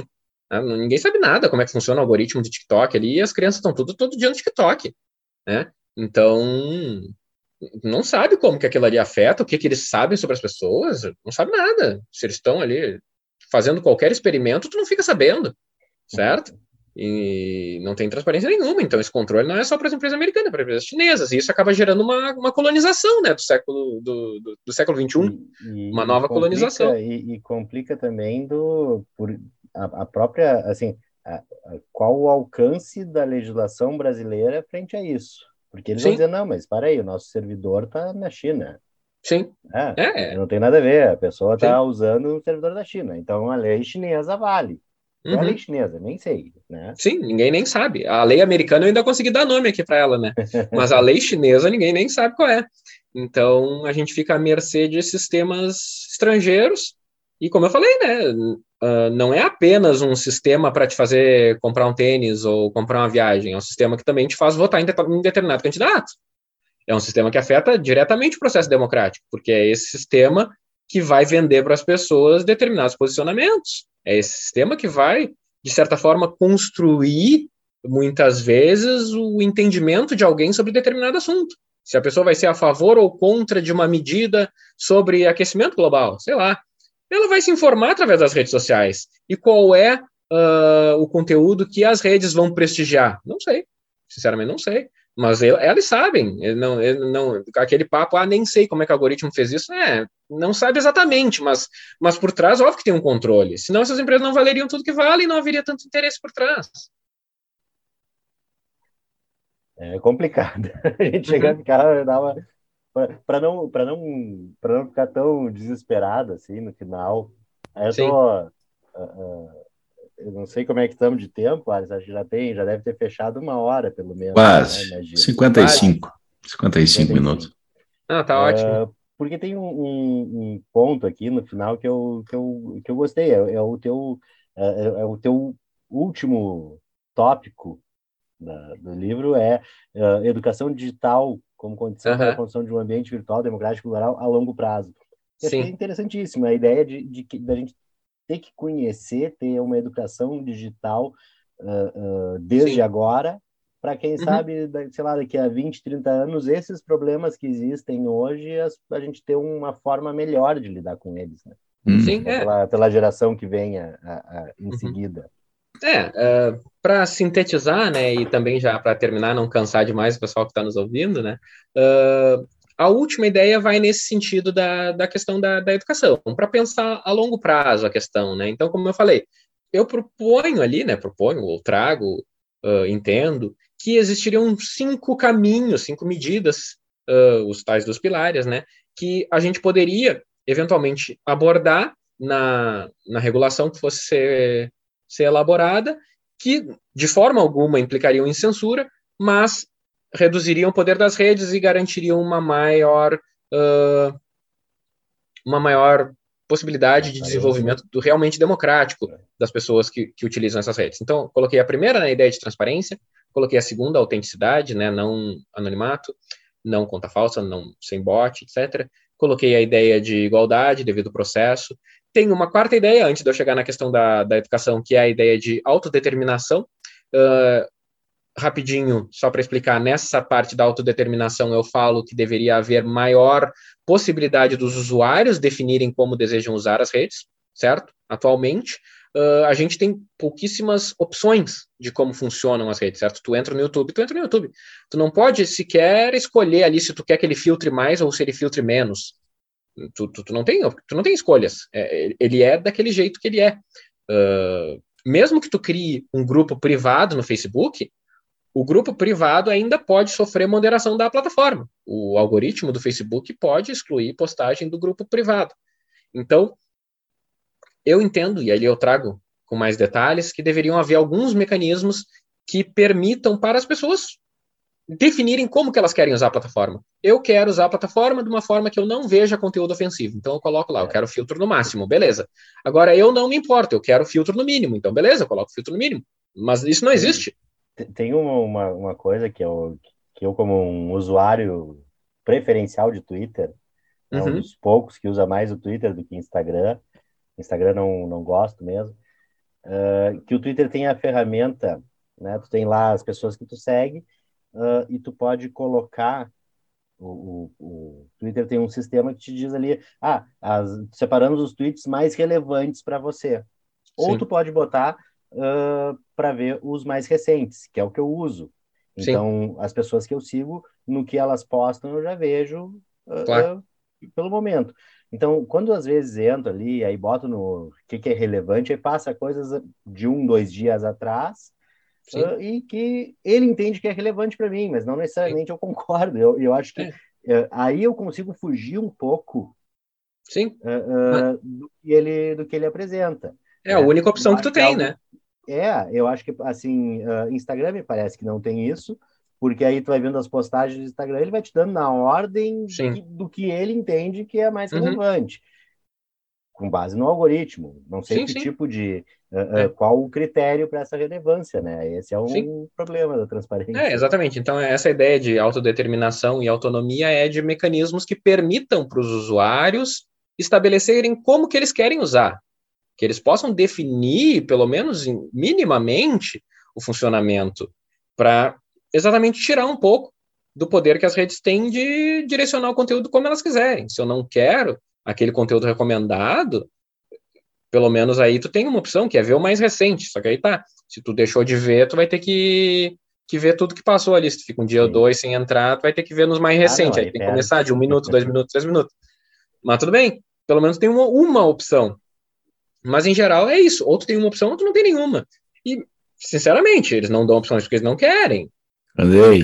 Né? Ninguém sabe nada como é que funciona o algoritmo do TikTok ali, e as crianças estão tudo todo dia no TikTok. Né? Então, não sabe como que aquilo ali afeta, o que, que eles sabem sobre as pessoas, não sabe nada. Se eles estão ali fazendo qualquer experimento, tu não fica sabendo, certo? E não tem transparência nenhuma. Então, esse controle não é só para as empresas americanas, é para as empresas chinesas. E isso acaba gerando uma, uma colonização né, do século do, do, do século XXI, e, uma nova complica, colonização. E, e, complica também do por a, a própria assim a, a, qual o alcance da legislação brasileira frente a isso. Porque eles Sim. vão dizer, não, mas para aí, o nosso servidor está na China. Sim. É, é. Não tem nada a ver, a pessoa está usando o servidor da China. Então a lei chinesa vale. Uhum. É a lei chinesa, nem sei, né? Sim, ninguém nem sabe. A lei americana eu ainda consegui dar nome aqui para ela, né? Mas a lei chinesa ninguém nem sabe qual é. Então a gente fica à mercê de sistemas estrangeiros. E como eu falei, né? Uh, não é apenas um sistema para te fazer comprar um tênis ou comprar uma viagem, é um sistema que também te faz votar em, de em determinado candidato. É um sistema que afeta diretamente o processo democrático, porque é esse sistema que vai vender para as pessoas determinados posicionamentos. É esse sistema que vai, de certa forma, construir, muitas vezes, o entendimento de alguém sobre determinado assunto. Se a pessoa vai ser a favor ou contra de uma medida sobre aquecimento global, sei lá. Ela vai se informar através das redes sociais. E qual é uh, o conteúdo que as redes vão prestigiar? Não sei. Sinceramente, não sei. Mas eles sabem, não, não, aquele papo, ah, nem sei como é que o algoritmo fez isso, é, não sabe exatamente, mas, mas por trás, óbvio que tem um controle. Senão essas empresas não valeriam tudo que valem e não haveria tanto interesse por trás. É complicado. A gente chega uhum. a ficar, para não, para não, para não ficar tão desesperado assim no final. Aí eu Sim. tô, uh, uh, eu não sei como é que estamos de tempo, Alisson, acho que já tem, já deve ter fechado uma hora, pelo menos. Quase, né, 55, 55 minutos. Ah, tá ótimo. Uh, porque tem um, um, um, ponto aqui no final que eu, que eu, que eu gostei, é, é o teu, é, é, o teu último tópico da, do livro, é uh, educação digital como condição uhum. para a construção de um ambiente virtual democrático plural a longo prazo. Sim. achei interessantíssimo a ideia de, de, de, da gente ter que conhecer, ter uma educação digital uh, uh, desde Sim. agora, para quem uhum. sabe, sei lá, daqui a 20, 30 anos, esses problemas que existem hoje, a, a gente ter uma forma melhor de lidar com eles, né? Uhum. Sim, é. pela, pela, geração que vem a, a, em uhum. seguida. É, uh, para sintetizar, né, e também já para terminar, não cansar demais o pessoal que está nos ouvindo, né, uh, a última ideia vai nesse sentido da, da questão da, da educação, para pensar a longo prazo a questão, né? Então, como eu falei, eu proponho ali, né? Proponho ou trago, uh, entendo, que existiriam cinco caminhos, cinco medidas, uh, os tais dos pilares, né? Que a gente poderia, eventualmente, abordar na, na regulação que fosse ser, ser elaborada, que de forma alguma implicariam em censura, mas reduziriam o poder das redes e garantiriam uma maior uh, uma maior possibilidade de desenvolvimento do realmente democrático das pessoas que, que utilizam essas redes. Então, coloquei a primeira na né, ideia de transparência, coloquei a segunda, autenticidade, né, não anonimato, não conta falsa, não sem bot, etc. Coloquei a ideia de igualdade devido ao processo. Tem uma quarta ideia, antes de eu chegar na questão da, da educação, que é a ideia de autodeterminação. Uh, rapidinho, só para explicar, nessa parte da autodeterminação eu falo que deveria haver maior possibilidade dos usuários definirem como desejam usar as redes, certo? Atualmente, uh, a gente tem pouquíssimas opções de como funcionam as redes, certo? Tu entra no YouTube, tu entra no YouTube. Tu não pode sequer escolher ali se tu quer que ele filtre mais ou se ele filtre menos. Tu, tu, tu não, tem, tu não tem escolhas. É, ele é daquele jeito que ele é. Uh, mesmo que tu crie um grupo privado no Facebook, o grupo privado ainda pode sofrer moderação da plataforma. O algoritmo do Facebook pode excluir postagem do grupo privado. Então, eu entendo, e ali eu trago com mais detalhes, que deveriam haver alguns mecanismos que permitam para as pessoas definirem como que elas querem usar a plataforma. Eu quero usar a plataforma de uma forma que eu não veja conteúdo ofensivo. Então eu coloco lá, eu quero filtro no máximo, beleza. Agora eu não me importo, eu quero filtro no mínimo. Então beleza, eu coloco filtro no mínimo. Mas isso não existe. Tem uma, uma coisa que eu, que eu, como um usuário preferencial de Twitter, uhum. é um dos poucos que usa mais o Twitter do que Instagram, Instagram não, não gosto mesmo, uh, que o Twitter tem a ferramenta, né, tu tem lá as pessoas que tu segue, uh, e tu pode colocar o, o, o, Twitter tem um sistema que te diz ali, ah, as, separamos os tweets mais relevantes para você. Ou Sim. tu pode botar uh, para ver os mais recentes, que é o que eu uso. Então, Sim. as pessoas que eu sigo, no que elas postam, eu já vejo uh, claro. uh, pelo momento. Então, quando às vezes entro ali, aí boto no que, que é relevante, aí passa coisas de um, dois dias atrás, uh, e que ele entende que é relevante para mim, mas não necessariamente Sim. eu concordo. Eu, eu acho que uh, aí eu consigo fugir um pouco Sim. Uh, do, que ele, do que ele apresenta. É a única opção que tu tem, né? É, eu acho que, assim, Instagram me parece que não tem isso, porque aí tu vai vendo as postagens do Instagram, ele vai te dando na ordem de, do que ele entende que é mais uhum. relevante com base no algoritmo. Não sei sim, que sim. tipo de. Uh, é. Qual o critério para essa relevância, né? Esse é um sim. problema da transparência. É, exatamente. Então, essa ideia de autodeterminação e autonomia é de mecanismos que permitam para os usuários estabelecerem como que eles querem usar. Que eles possam definir, pelo menos minimamente, o funcionamento para exatamente tirar um pouco do poder que as redes têm de direcionar o conteúdo como elas quiserem. Se eu não quero, aquele conteúdo recomendado, pelo menos aí tu tem uma opção, que é ver o mais recente. Só que aí tá, se tu deixou de ver, tu vai ter que, que ver tudo que passou ali. Se tu fica um dia ou dois sem entrar, tu vai ter que ver nos mais recentes. Ah, não, aí tem que começar de um minuto, dois minutos, três minutos. Mas tudo bem, pelo menos tem uma, uma opção. Mas em geral é isso. Ou tu tem uma opção, ou tu não tem nenhuma. E, sinceramente, eles não dão opções porque eles não querem. Andrei,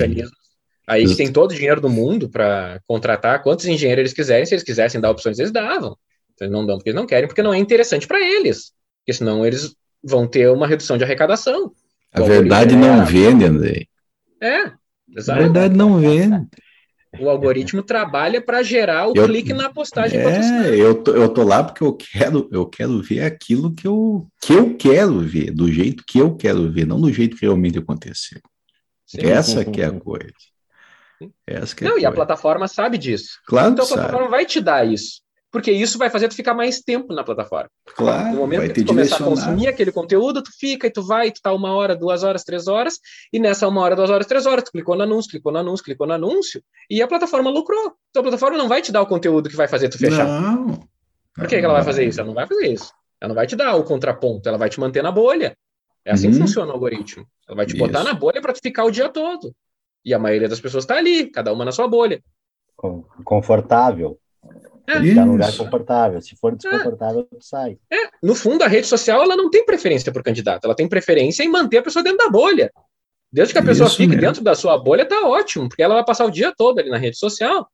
Aí tem todo o dinheiro do mundo para contratar quantos engenheiros eles quiserem, se eles quisessem dar opções, eles davam. Então, eles não dão porque eles não querem, porque não é interessante para eles. Porque senão eles vão ter uma redução de arrecadação. A verdade não vende, André. É, exato. A verdade não vende. O algoritmo trabalha para gerar o eu, clique na postagem. É, eu tô, eu tô lá porque eu quero, eu quero ver aquilo que eu, que eu quero ver, do jeito que eu quero ver, não do jeito que realmente aconteceu. Sim. Essa que é a coisa. Essa que é não, e a plataforma sabe disso. Claro então a plataforma sabe. vai te dar isso. Porque isso vai fazer tu ficar mais tempo na plataforma. Claro. No momento que tu começar a consumir aquele conteúdo, tu fica e tu vai, e tu tá uma hora, duas horas, três horas, e nessa uma hora, duas horas, três horas, tu clicou no anúncio, clicou no anúncio, clicou no anúncio, e a plataforma lucrou. Então a plataforma não vai te dar o conteúdo que vai fazer tu fechar. Não. Por que, que ela vai fazer isso? Ela não vai fazer isso. Ela não vai te dar o contraponto, ela vai te manter na bolha. É assim uhum. que funciona o algoritmo. Ela vai te botar isso. na bolha para tu ficar o dia todo. E a maioria das pessoas está ali, cada uma na sua bolha. Confortável. É. Tá num lugar confortável. Se for desconfortável, é. tu sai. É. No fundo, a rede social ela não tem preferência por candidato, ela tem preferência em manter a pessoa dentro da bolha. Desde que a pessoa Isso fique mesmo. dentro da sua bolha, tá ótimo, porque ela vai passar o dia todo ali na rede social,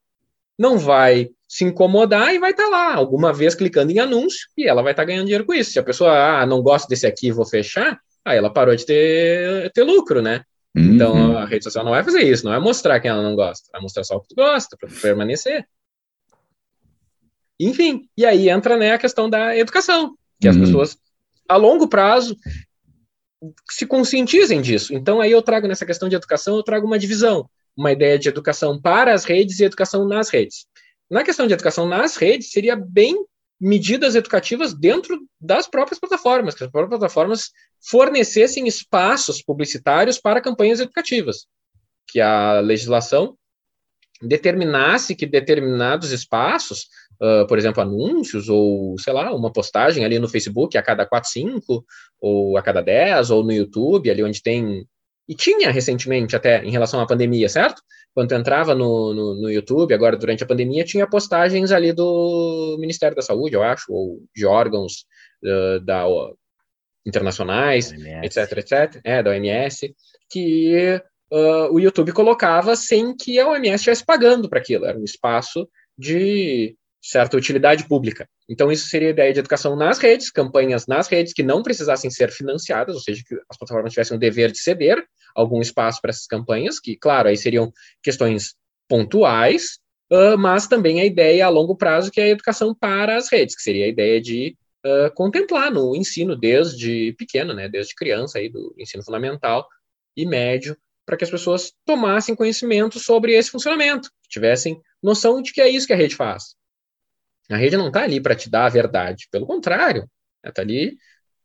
não vai se incomodar e vai estar tá lá, alguma vez clicando em anúncio, e ela vai estar tá ganhando dinheiro com isso. Se a pessoa, ah, não gosta desse aqui, vou fechar, aí ela parou de ter, ter lucro, né? Então uhum. a rede social não vai fazer isso, não vai mostrar quem ela não gosta, vai mostrar só o que tu gosta para permanecer. Enfim, e aí entra né, a questão da educação, que uhum. as pessoas a longo prazo se conscientizem disso. Então aí eu trago nessa questão de educação, eu trago uma divisão, uma ideia de educação para as redes e educação nas redes. Na questão de educação nas redes, seria bem medidas educativas dentro das próprias plataformas, que as próprias plataformas fornecessem espaços publicitários para campanhas educativas, que a legislação determinasse que determinados espaços, uh, por exemplo, anúncios ou, sei lá, uma postagem ali no Facebook a cada 4, 5, ou a cada 10, ou no YouTube, ali onde tem e tinha recentemente até em relação à pandemia, certo? Quando entrava no, no, no, YouTube, agora durante a pandemia, tinha postagens ali do Ministério da Saúde, eu acho, ou de órgãos uh, da, internacionais, etc, etc, é, da OMS, que uh, o YouTube colocava sem que a OMS estivesse pagando para aquilo, era um espaço de certa utilidade pública. Então, isso seria a ideia de educação nas redes, campanhas nas redes que não precisassem ser financiadas, ou seja, que as plataformas tivessem o dever de ceder algum espaço para essas campanhas, que, claro, aí seriam questões pontuais, uh, mas também a ideia a longo prazo, que é a educação para as redes, que seria a ideia de uh, contemplar no ensino desde pequeno, né, desde criança, aí, do ensino fundamental e médio, para que as pessoas tomassem conhecimento sobre esse funcionamento, tivessem noção de que é isso que a rede faz. A rede não está ali para te dar a verdade, pelo contrário, ela está ali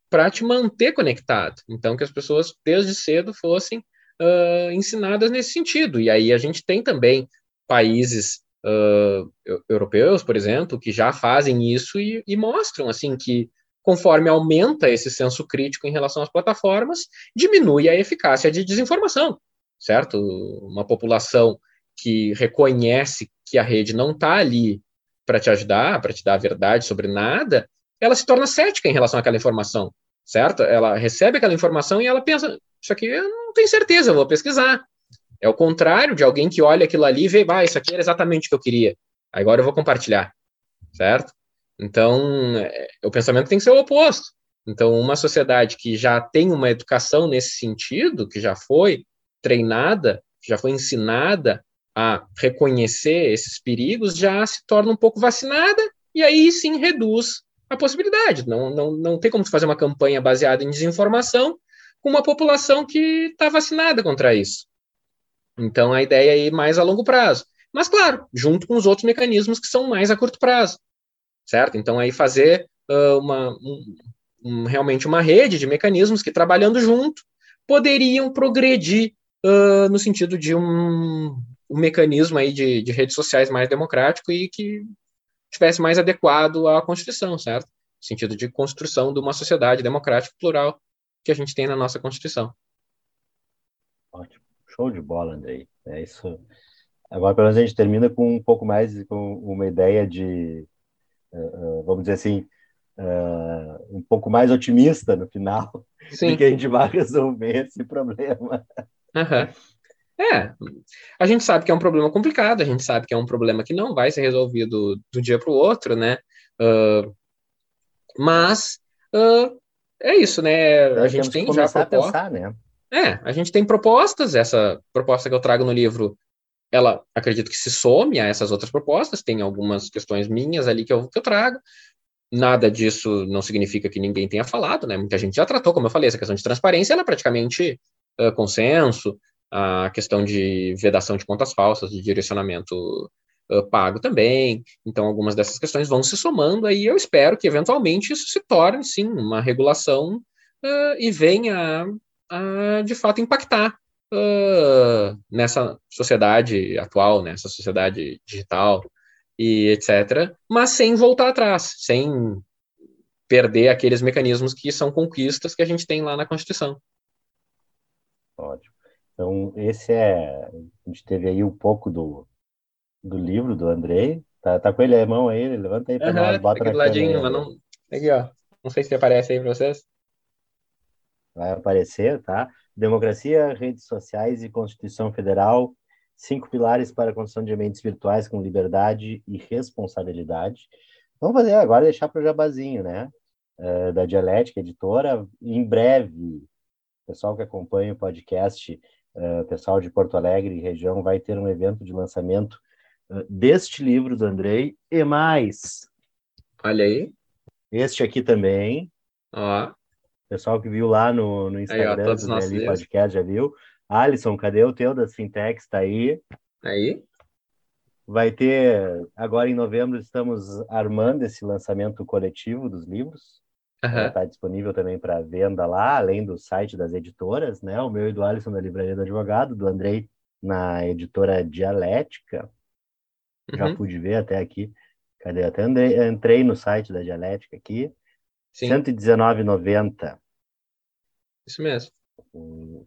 para te manter conectado. Então, que as pessoas desde cedo fossem uh, ensinadas nesse sentido. E aí a gente tem também países uh, europeus, por exemplo, que já fazem isso e, e mostram assim que conforme aumenta esse senso crítico em relação às plataformas, diminui a eficácia de desinformação, certo? Uma população que reconhece que a rede não está ali para te ajudar, para te dar a verdade sobre nada, ela se torna cética em relação àquela informação, certo? Ela recebe aquela informação e ela pensa: isso aqui eu não tenho certeza, eu vou pesquisar. É o contrário de alguém que olha aquilo ali e vê, ah, isso aqui era exatamente o que eu queria. Agora eu vou compartilhar, certo? Então, é, o pensamento tem que ser o oposto. Então, uma sociedade que já tem uma educação nesse sentido, que já foi treinada, já foi ensinada a reconhecer esses perigos, já se torna um pouco vacinada e aí sim reduz a possibilidade. Não, não, não tem como fazer uma campanha baseada em desinformação com uma população que está vacinada contra isso. Então, a ideia é ir mais a longo prazo. Mas, claro, junto com os outros mecanismos que são mais a curto prazo, certo? Então, aí fazer uh, uma, um, um, realmente uma rede de mecanismos que, trabalhando junto, poderiam progredir uh, no sentido de um, um mecanismo aí de, de, redes sociais mais democrático e que tivesse mais adequado à Constituição, certo? No sentido de construção de uma sociedade democrática plural que a gente tem na nossa Constituição. Ótimo. Show de bola, Andrei. É isso. Agora, pelo menos, a gente termina com um pouco mais, com uma ideia de, uh, uh, vamos dizer assim, uh, um pouco mais otimista no final, Sim. de que a gente vai resolver esse problema. Uhum. É, a gente sabe que é um problema complicado, a gente sabe que é um problema que não vai ser resolvido do dia para o outro, né? mas é isso, né? A gente tem já pensar, né? É, a gente tem propostas, essa proposta que eu trago no livro, ela acredito que se some a essas outras propostas, tem algumas questões minhas ali que eu, que eu trago, nada disso não significa que ninguém tenha falado, né? Muita gente já tratou, como eu falei, essa questão de transparência, ela é praticamente uh, consenso, a questão de vedação de contas falsas, de direcionamento uh, pago também. Então, algumas dessas questões vão se somando aí. Eu espero que eventualmente isso se torne, sim, uma regulação uh, e venha de fato, impactar uh, nessa sociedade atual, nessa sociedade digital e etc., mas sem voltar atrás, sem perder aqueles mecanismos que são conquistas que a gente tem lá na Constituição. Ótimo. Então, esse é. A gente teve aí um pouco do, do livro do Andrei. Tá, tá com ele a mão aí? Levanta aí para uhum, nós, bota aqui do ladinho, mas não. Aqui, ó. Não sei se aparece aí para vocês vai aparecer, tá? Democracia, redes sociais e Constituição Federal, cinco pilares para a construção de ambientes virtuais com liberdade e responsabilidade. Vamos fazer agora, deixar para o jabazinho, né? Uh, da Dialética Editora. Em breve, pessoal que acompanha o podcast, uh, pessoal de Porto Alegre e região, vai ter um evento de lançamento uh, deste livro do Andrei e mais. Olha aí. Este aqui também. Ó. Pessoal que viu lá no, no Instagram aí, ó, do DLI Podcast já viu. Alisson, cadê o teu das fintechs? Tá aí. Aí. Vai ter, agora em novembro, estamos armando esse lançamento coletivo dos livros. Está uhum. disponível também para venda lá, além do site das editoras, né? O meu e do Alisson da Livraria do Advogado, do Andrei na editora Dialética. Uhum. Já pude ver até aqui. Cadê? Até andei, entrei no site da Dialética aqui. Sim. 119,90. Isso mesmo.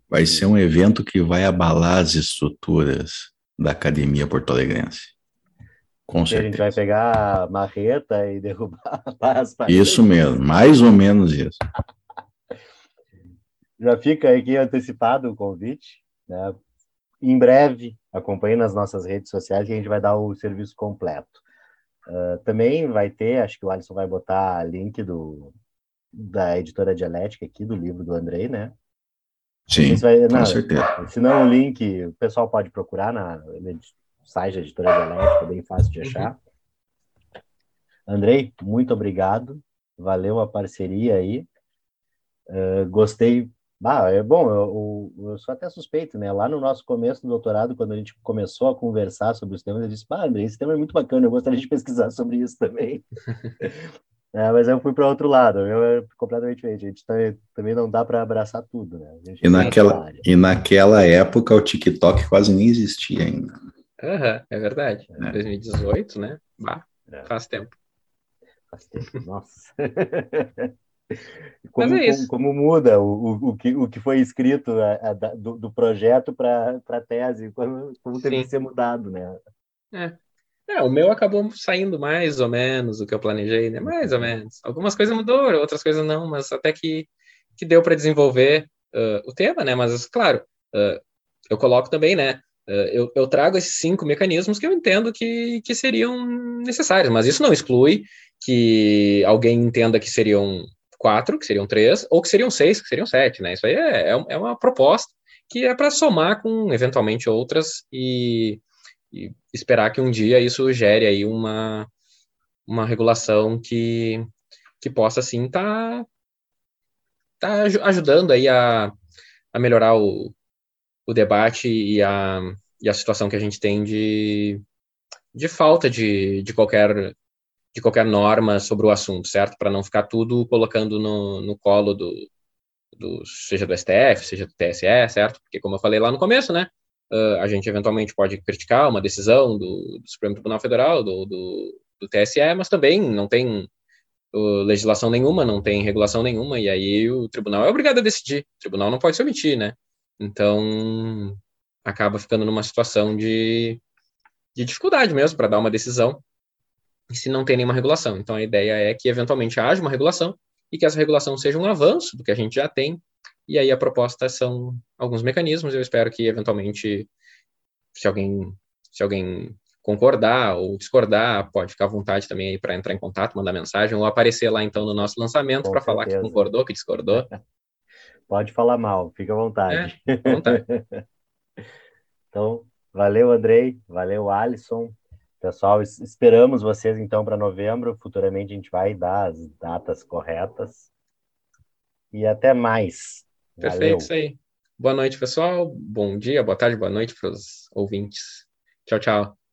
Vai ser um evento que vai abalar as estruturas da Academia Porto Alegrense. Com certeza. A gente vai pegar a marreta e derrubar as paredes. Isso mesmo, mais ou menos isso. Já fica aqui antecipado o convite. Né? Em breve, acompanhe nas nossas redes sociais que a gente vai dar o serviço completo. Uh, também vai ter, acho que o Alisson vai botar link do, da editora Dialética aqui, do livro do Andrei, né? Sim, vai, não, com certeza. Se não, o link o pessoal pode procurar na, site da editora Dialética, é bem fácil de achar. Uhum. Andrei, muito obrigado. Valeu a parceria aí. Uh, gostei. Ah, é bom, eu, eu, eu, sou até suspeito, né? Lá no nosso começo do doutorado, quando a gente começou a conversar sobre os temas, eu disse, ah, Andrei, esse tema é muito bacana, eu gostaria de pesquisar sobre isso também. É, mas eu fui para outro lado, eu é completamente diferente. A gente também, também não dá para abraçar tudo, né? E naquela, e naquela época o TikTok quase nem existia ainda. Uhum, é verdade. É. 2018, né? Bah, é. Faz tempo. Faz tempo, nossa. como, é como, como, muda o, o, o, que, o que foi escrito a, a, do, do, projeto para a tese, como, como teve Sim. que ser mudado, né? É. é, o meu acabou saindo mais ou menos do que eu planejei, né? Mais ou menos. Algumas coisas mudou, outras coisas não, mas até que, que deu para desenvolver uh, o tema, né? Mas, claro, uh, eu coloco também, né? Uh, eu, eu, trago esses cinco mecanismos que eu entendo que, que seriam necessários, mas isso não exclui que alguém entenda que seriam quatro, que seriam três, ou que seriam seis, que seriam sete, né? Isso aí é, é, é uma proposta que é para somar com eventualmente outras e, e, esperar que um dia isso gere aí uma, uma regulação que, que possa sim estar tá, tá ajudando aí a, a melhorar o, o debate e a, e a situação que a gente tem de, de falta de, de qualquer de qualquer norma sobre o assunto, certo? Para não ficar tudo colocando no, no colo do, do, seja do STF, seja do TSE, certo? Porque, como eu falei lá no começo, né? Uh, a gente eventualmente pode criticar uma decisão do, do Supremo Tribunal Federal, do, do, do, TSE, mas também não tem uh, legislação nenhuma, não tem regulação nenhuma, e aí o tribunal é obrigado a decidir. O tribunal não pode se omitir, né? Então, acaba ficando numa situação de, de dificuldade mesmo para dar uma decisão se não tem nenhuma regulação. Então, a ideia é que, eventualmente, haja uma regulação e que essa regulação seja um avanço do que a gente já tem. E aí, a proposta são alguns mecanismos. Eu espero que, eventualmente, se alguém, se alguém concordar ou discordar, pode ficar à vontade também aí para entrar em contato, mandar mensagem ou aparecer lá, então, no nosso lançamento para falar que concordou, que discordou. Pode falar mal, fica à vontade. É, à vontade. então, valeu, Andrei, valeu, Alisson. Pessoal, esperamos vocês então para novembro. Futuramente a gente vai dar as datas corretas. E até mais. Perfeito, Valeu. isso aí. Boa noite, pessoal. Bom dia, boa tarde, boa noite para os ouvintes. Tchau, tchau.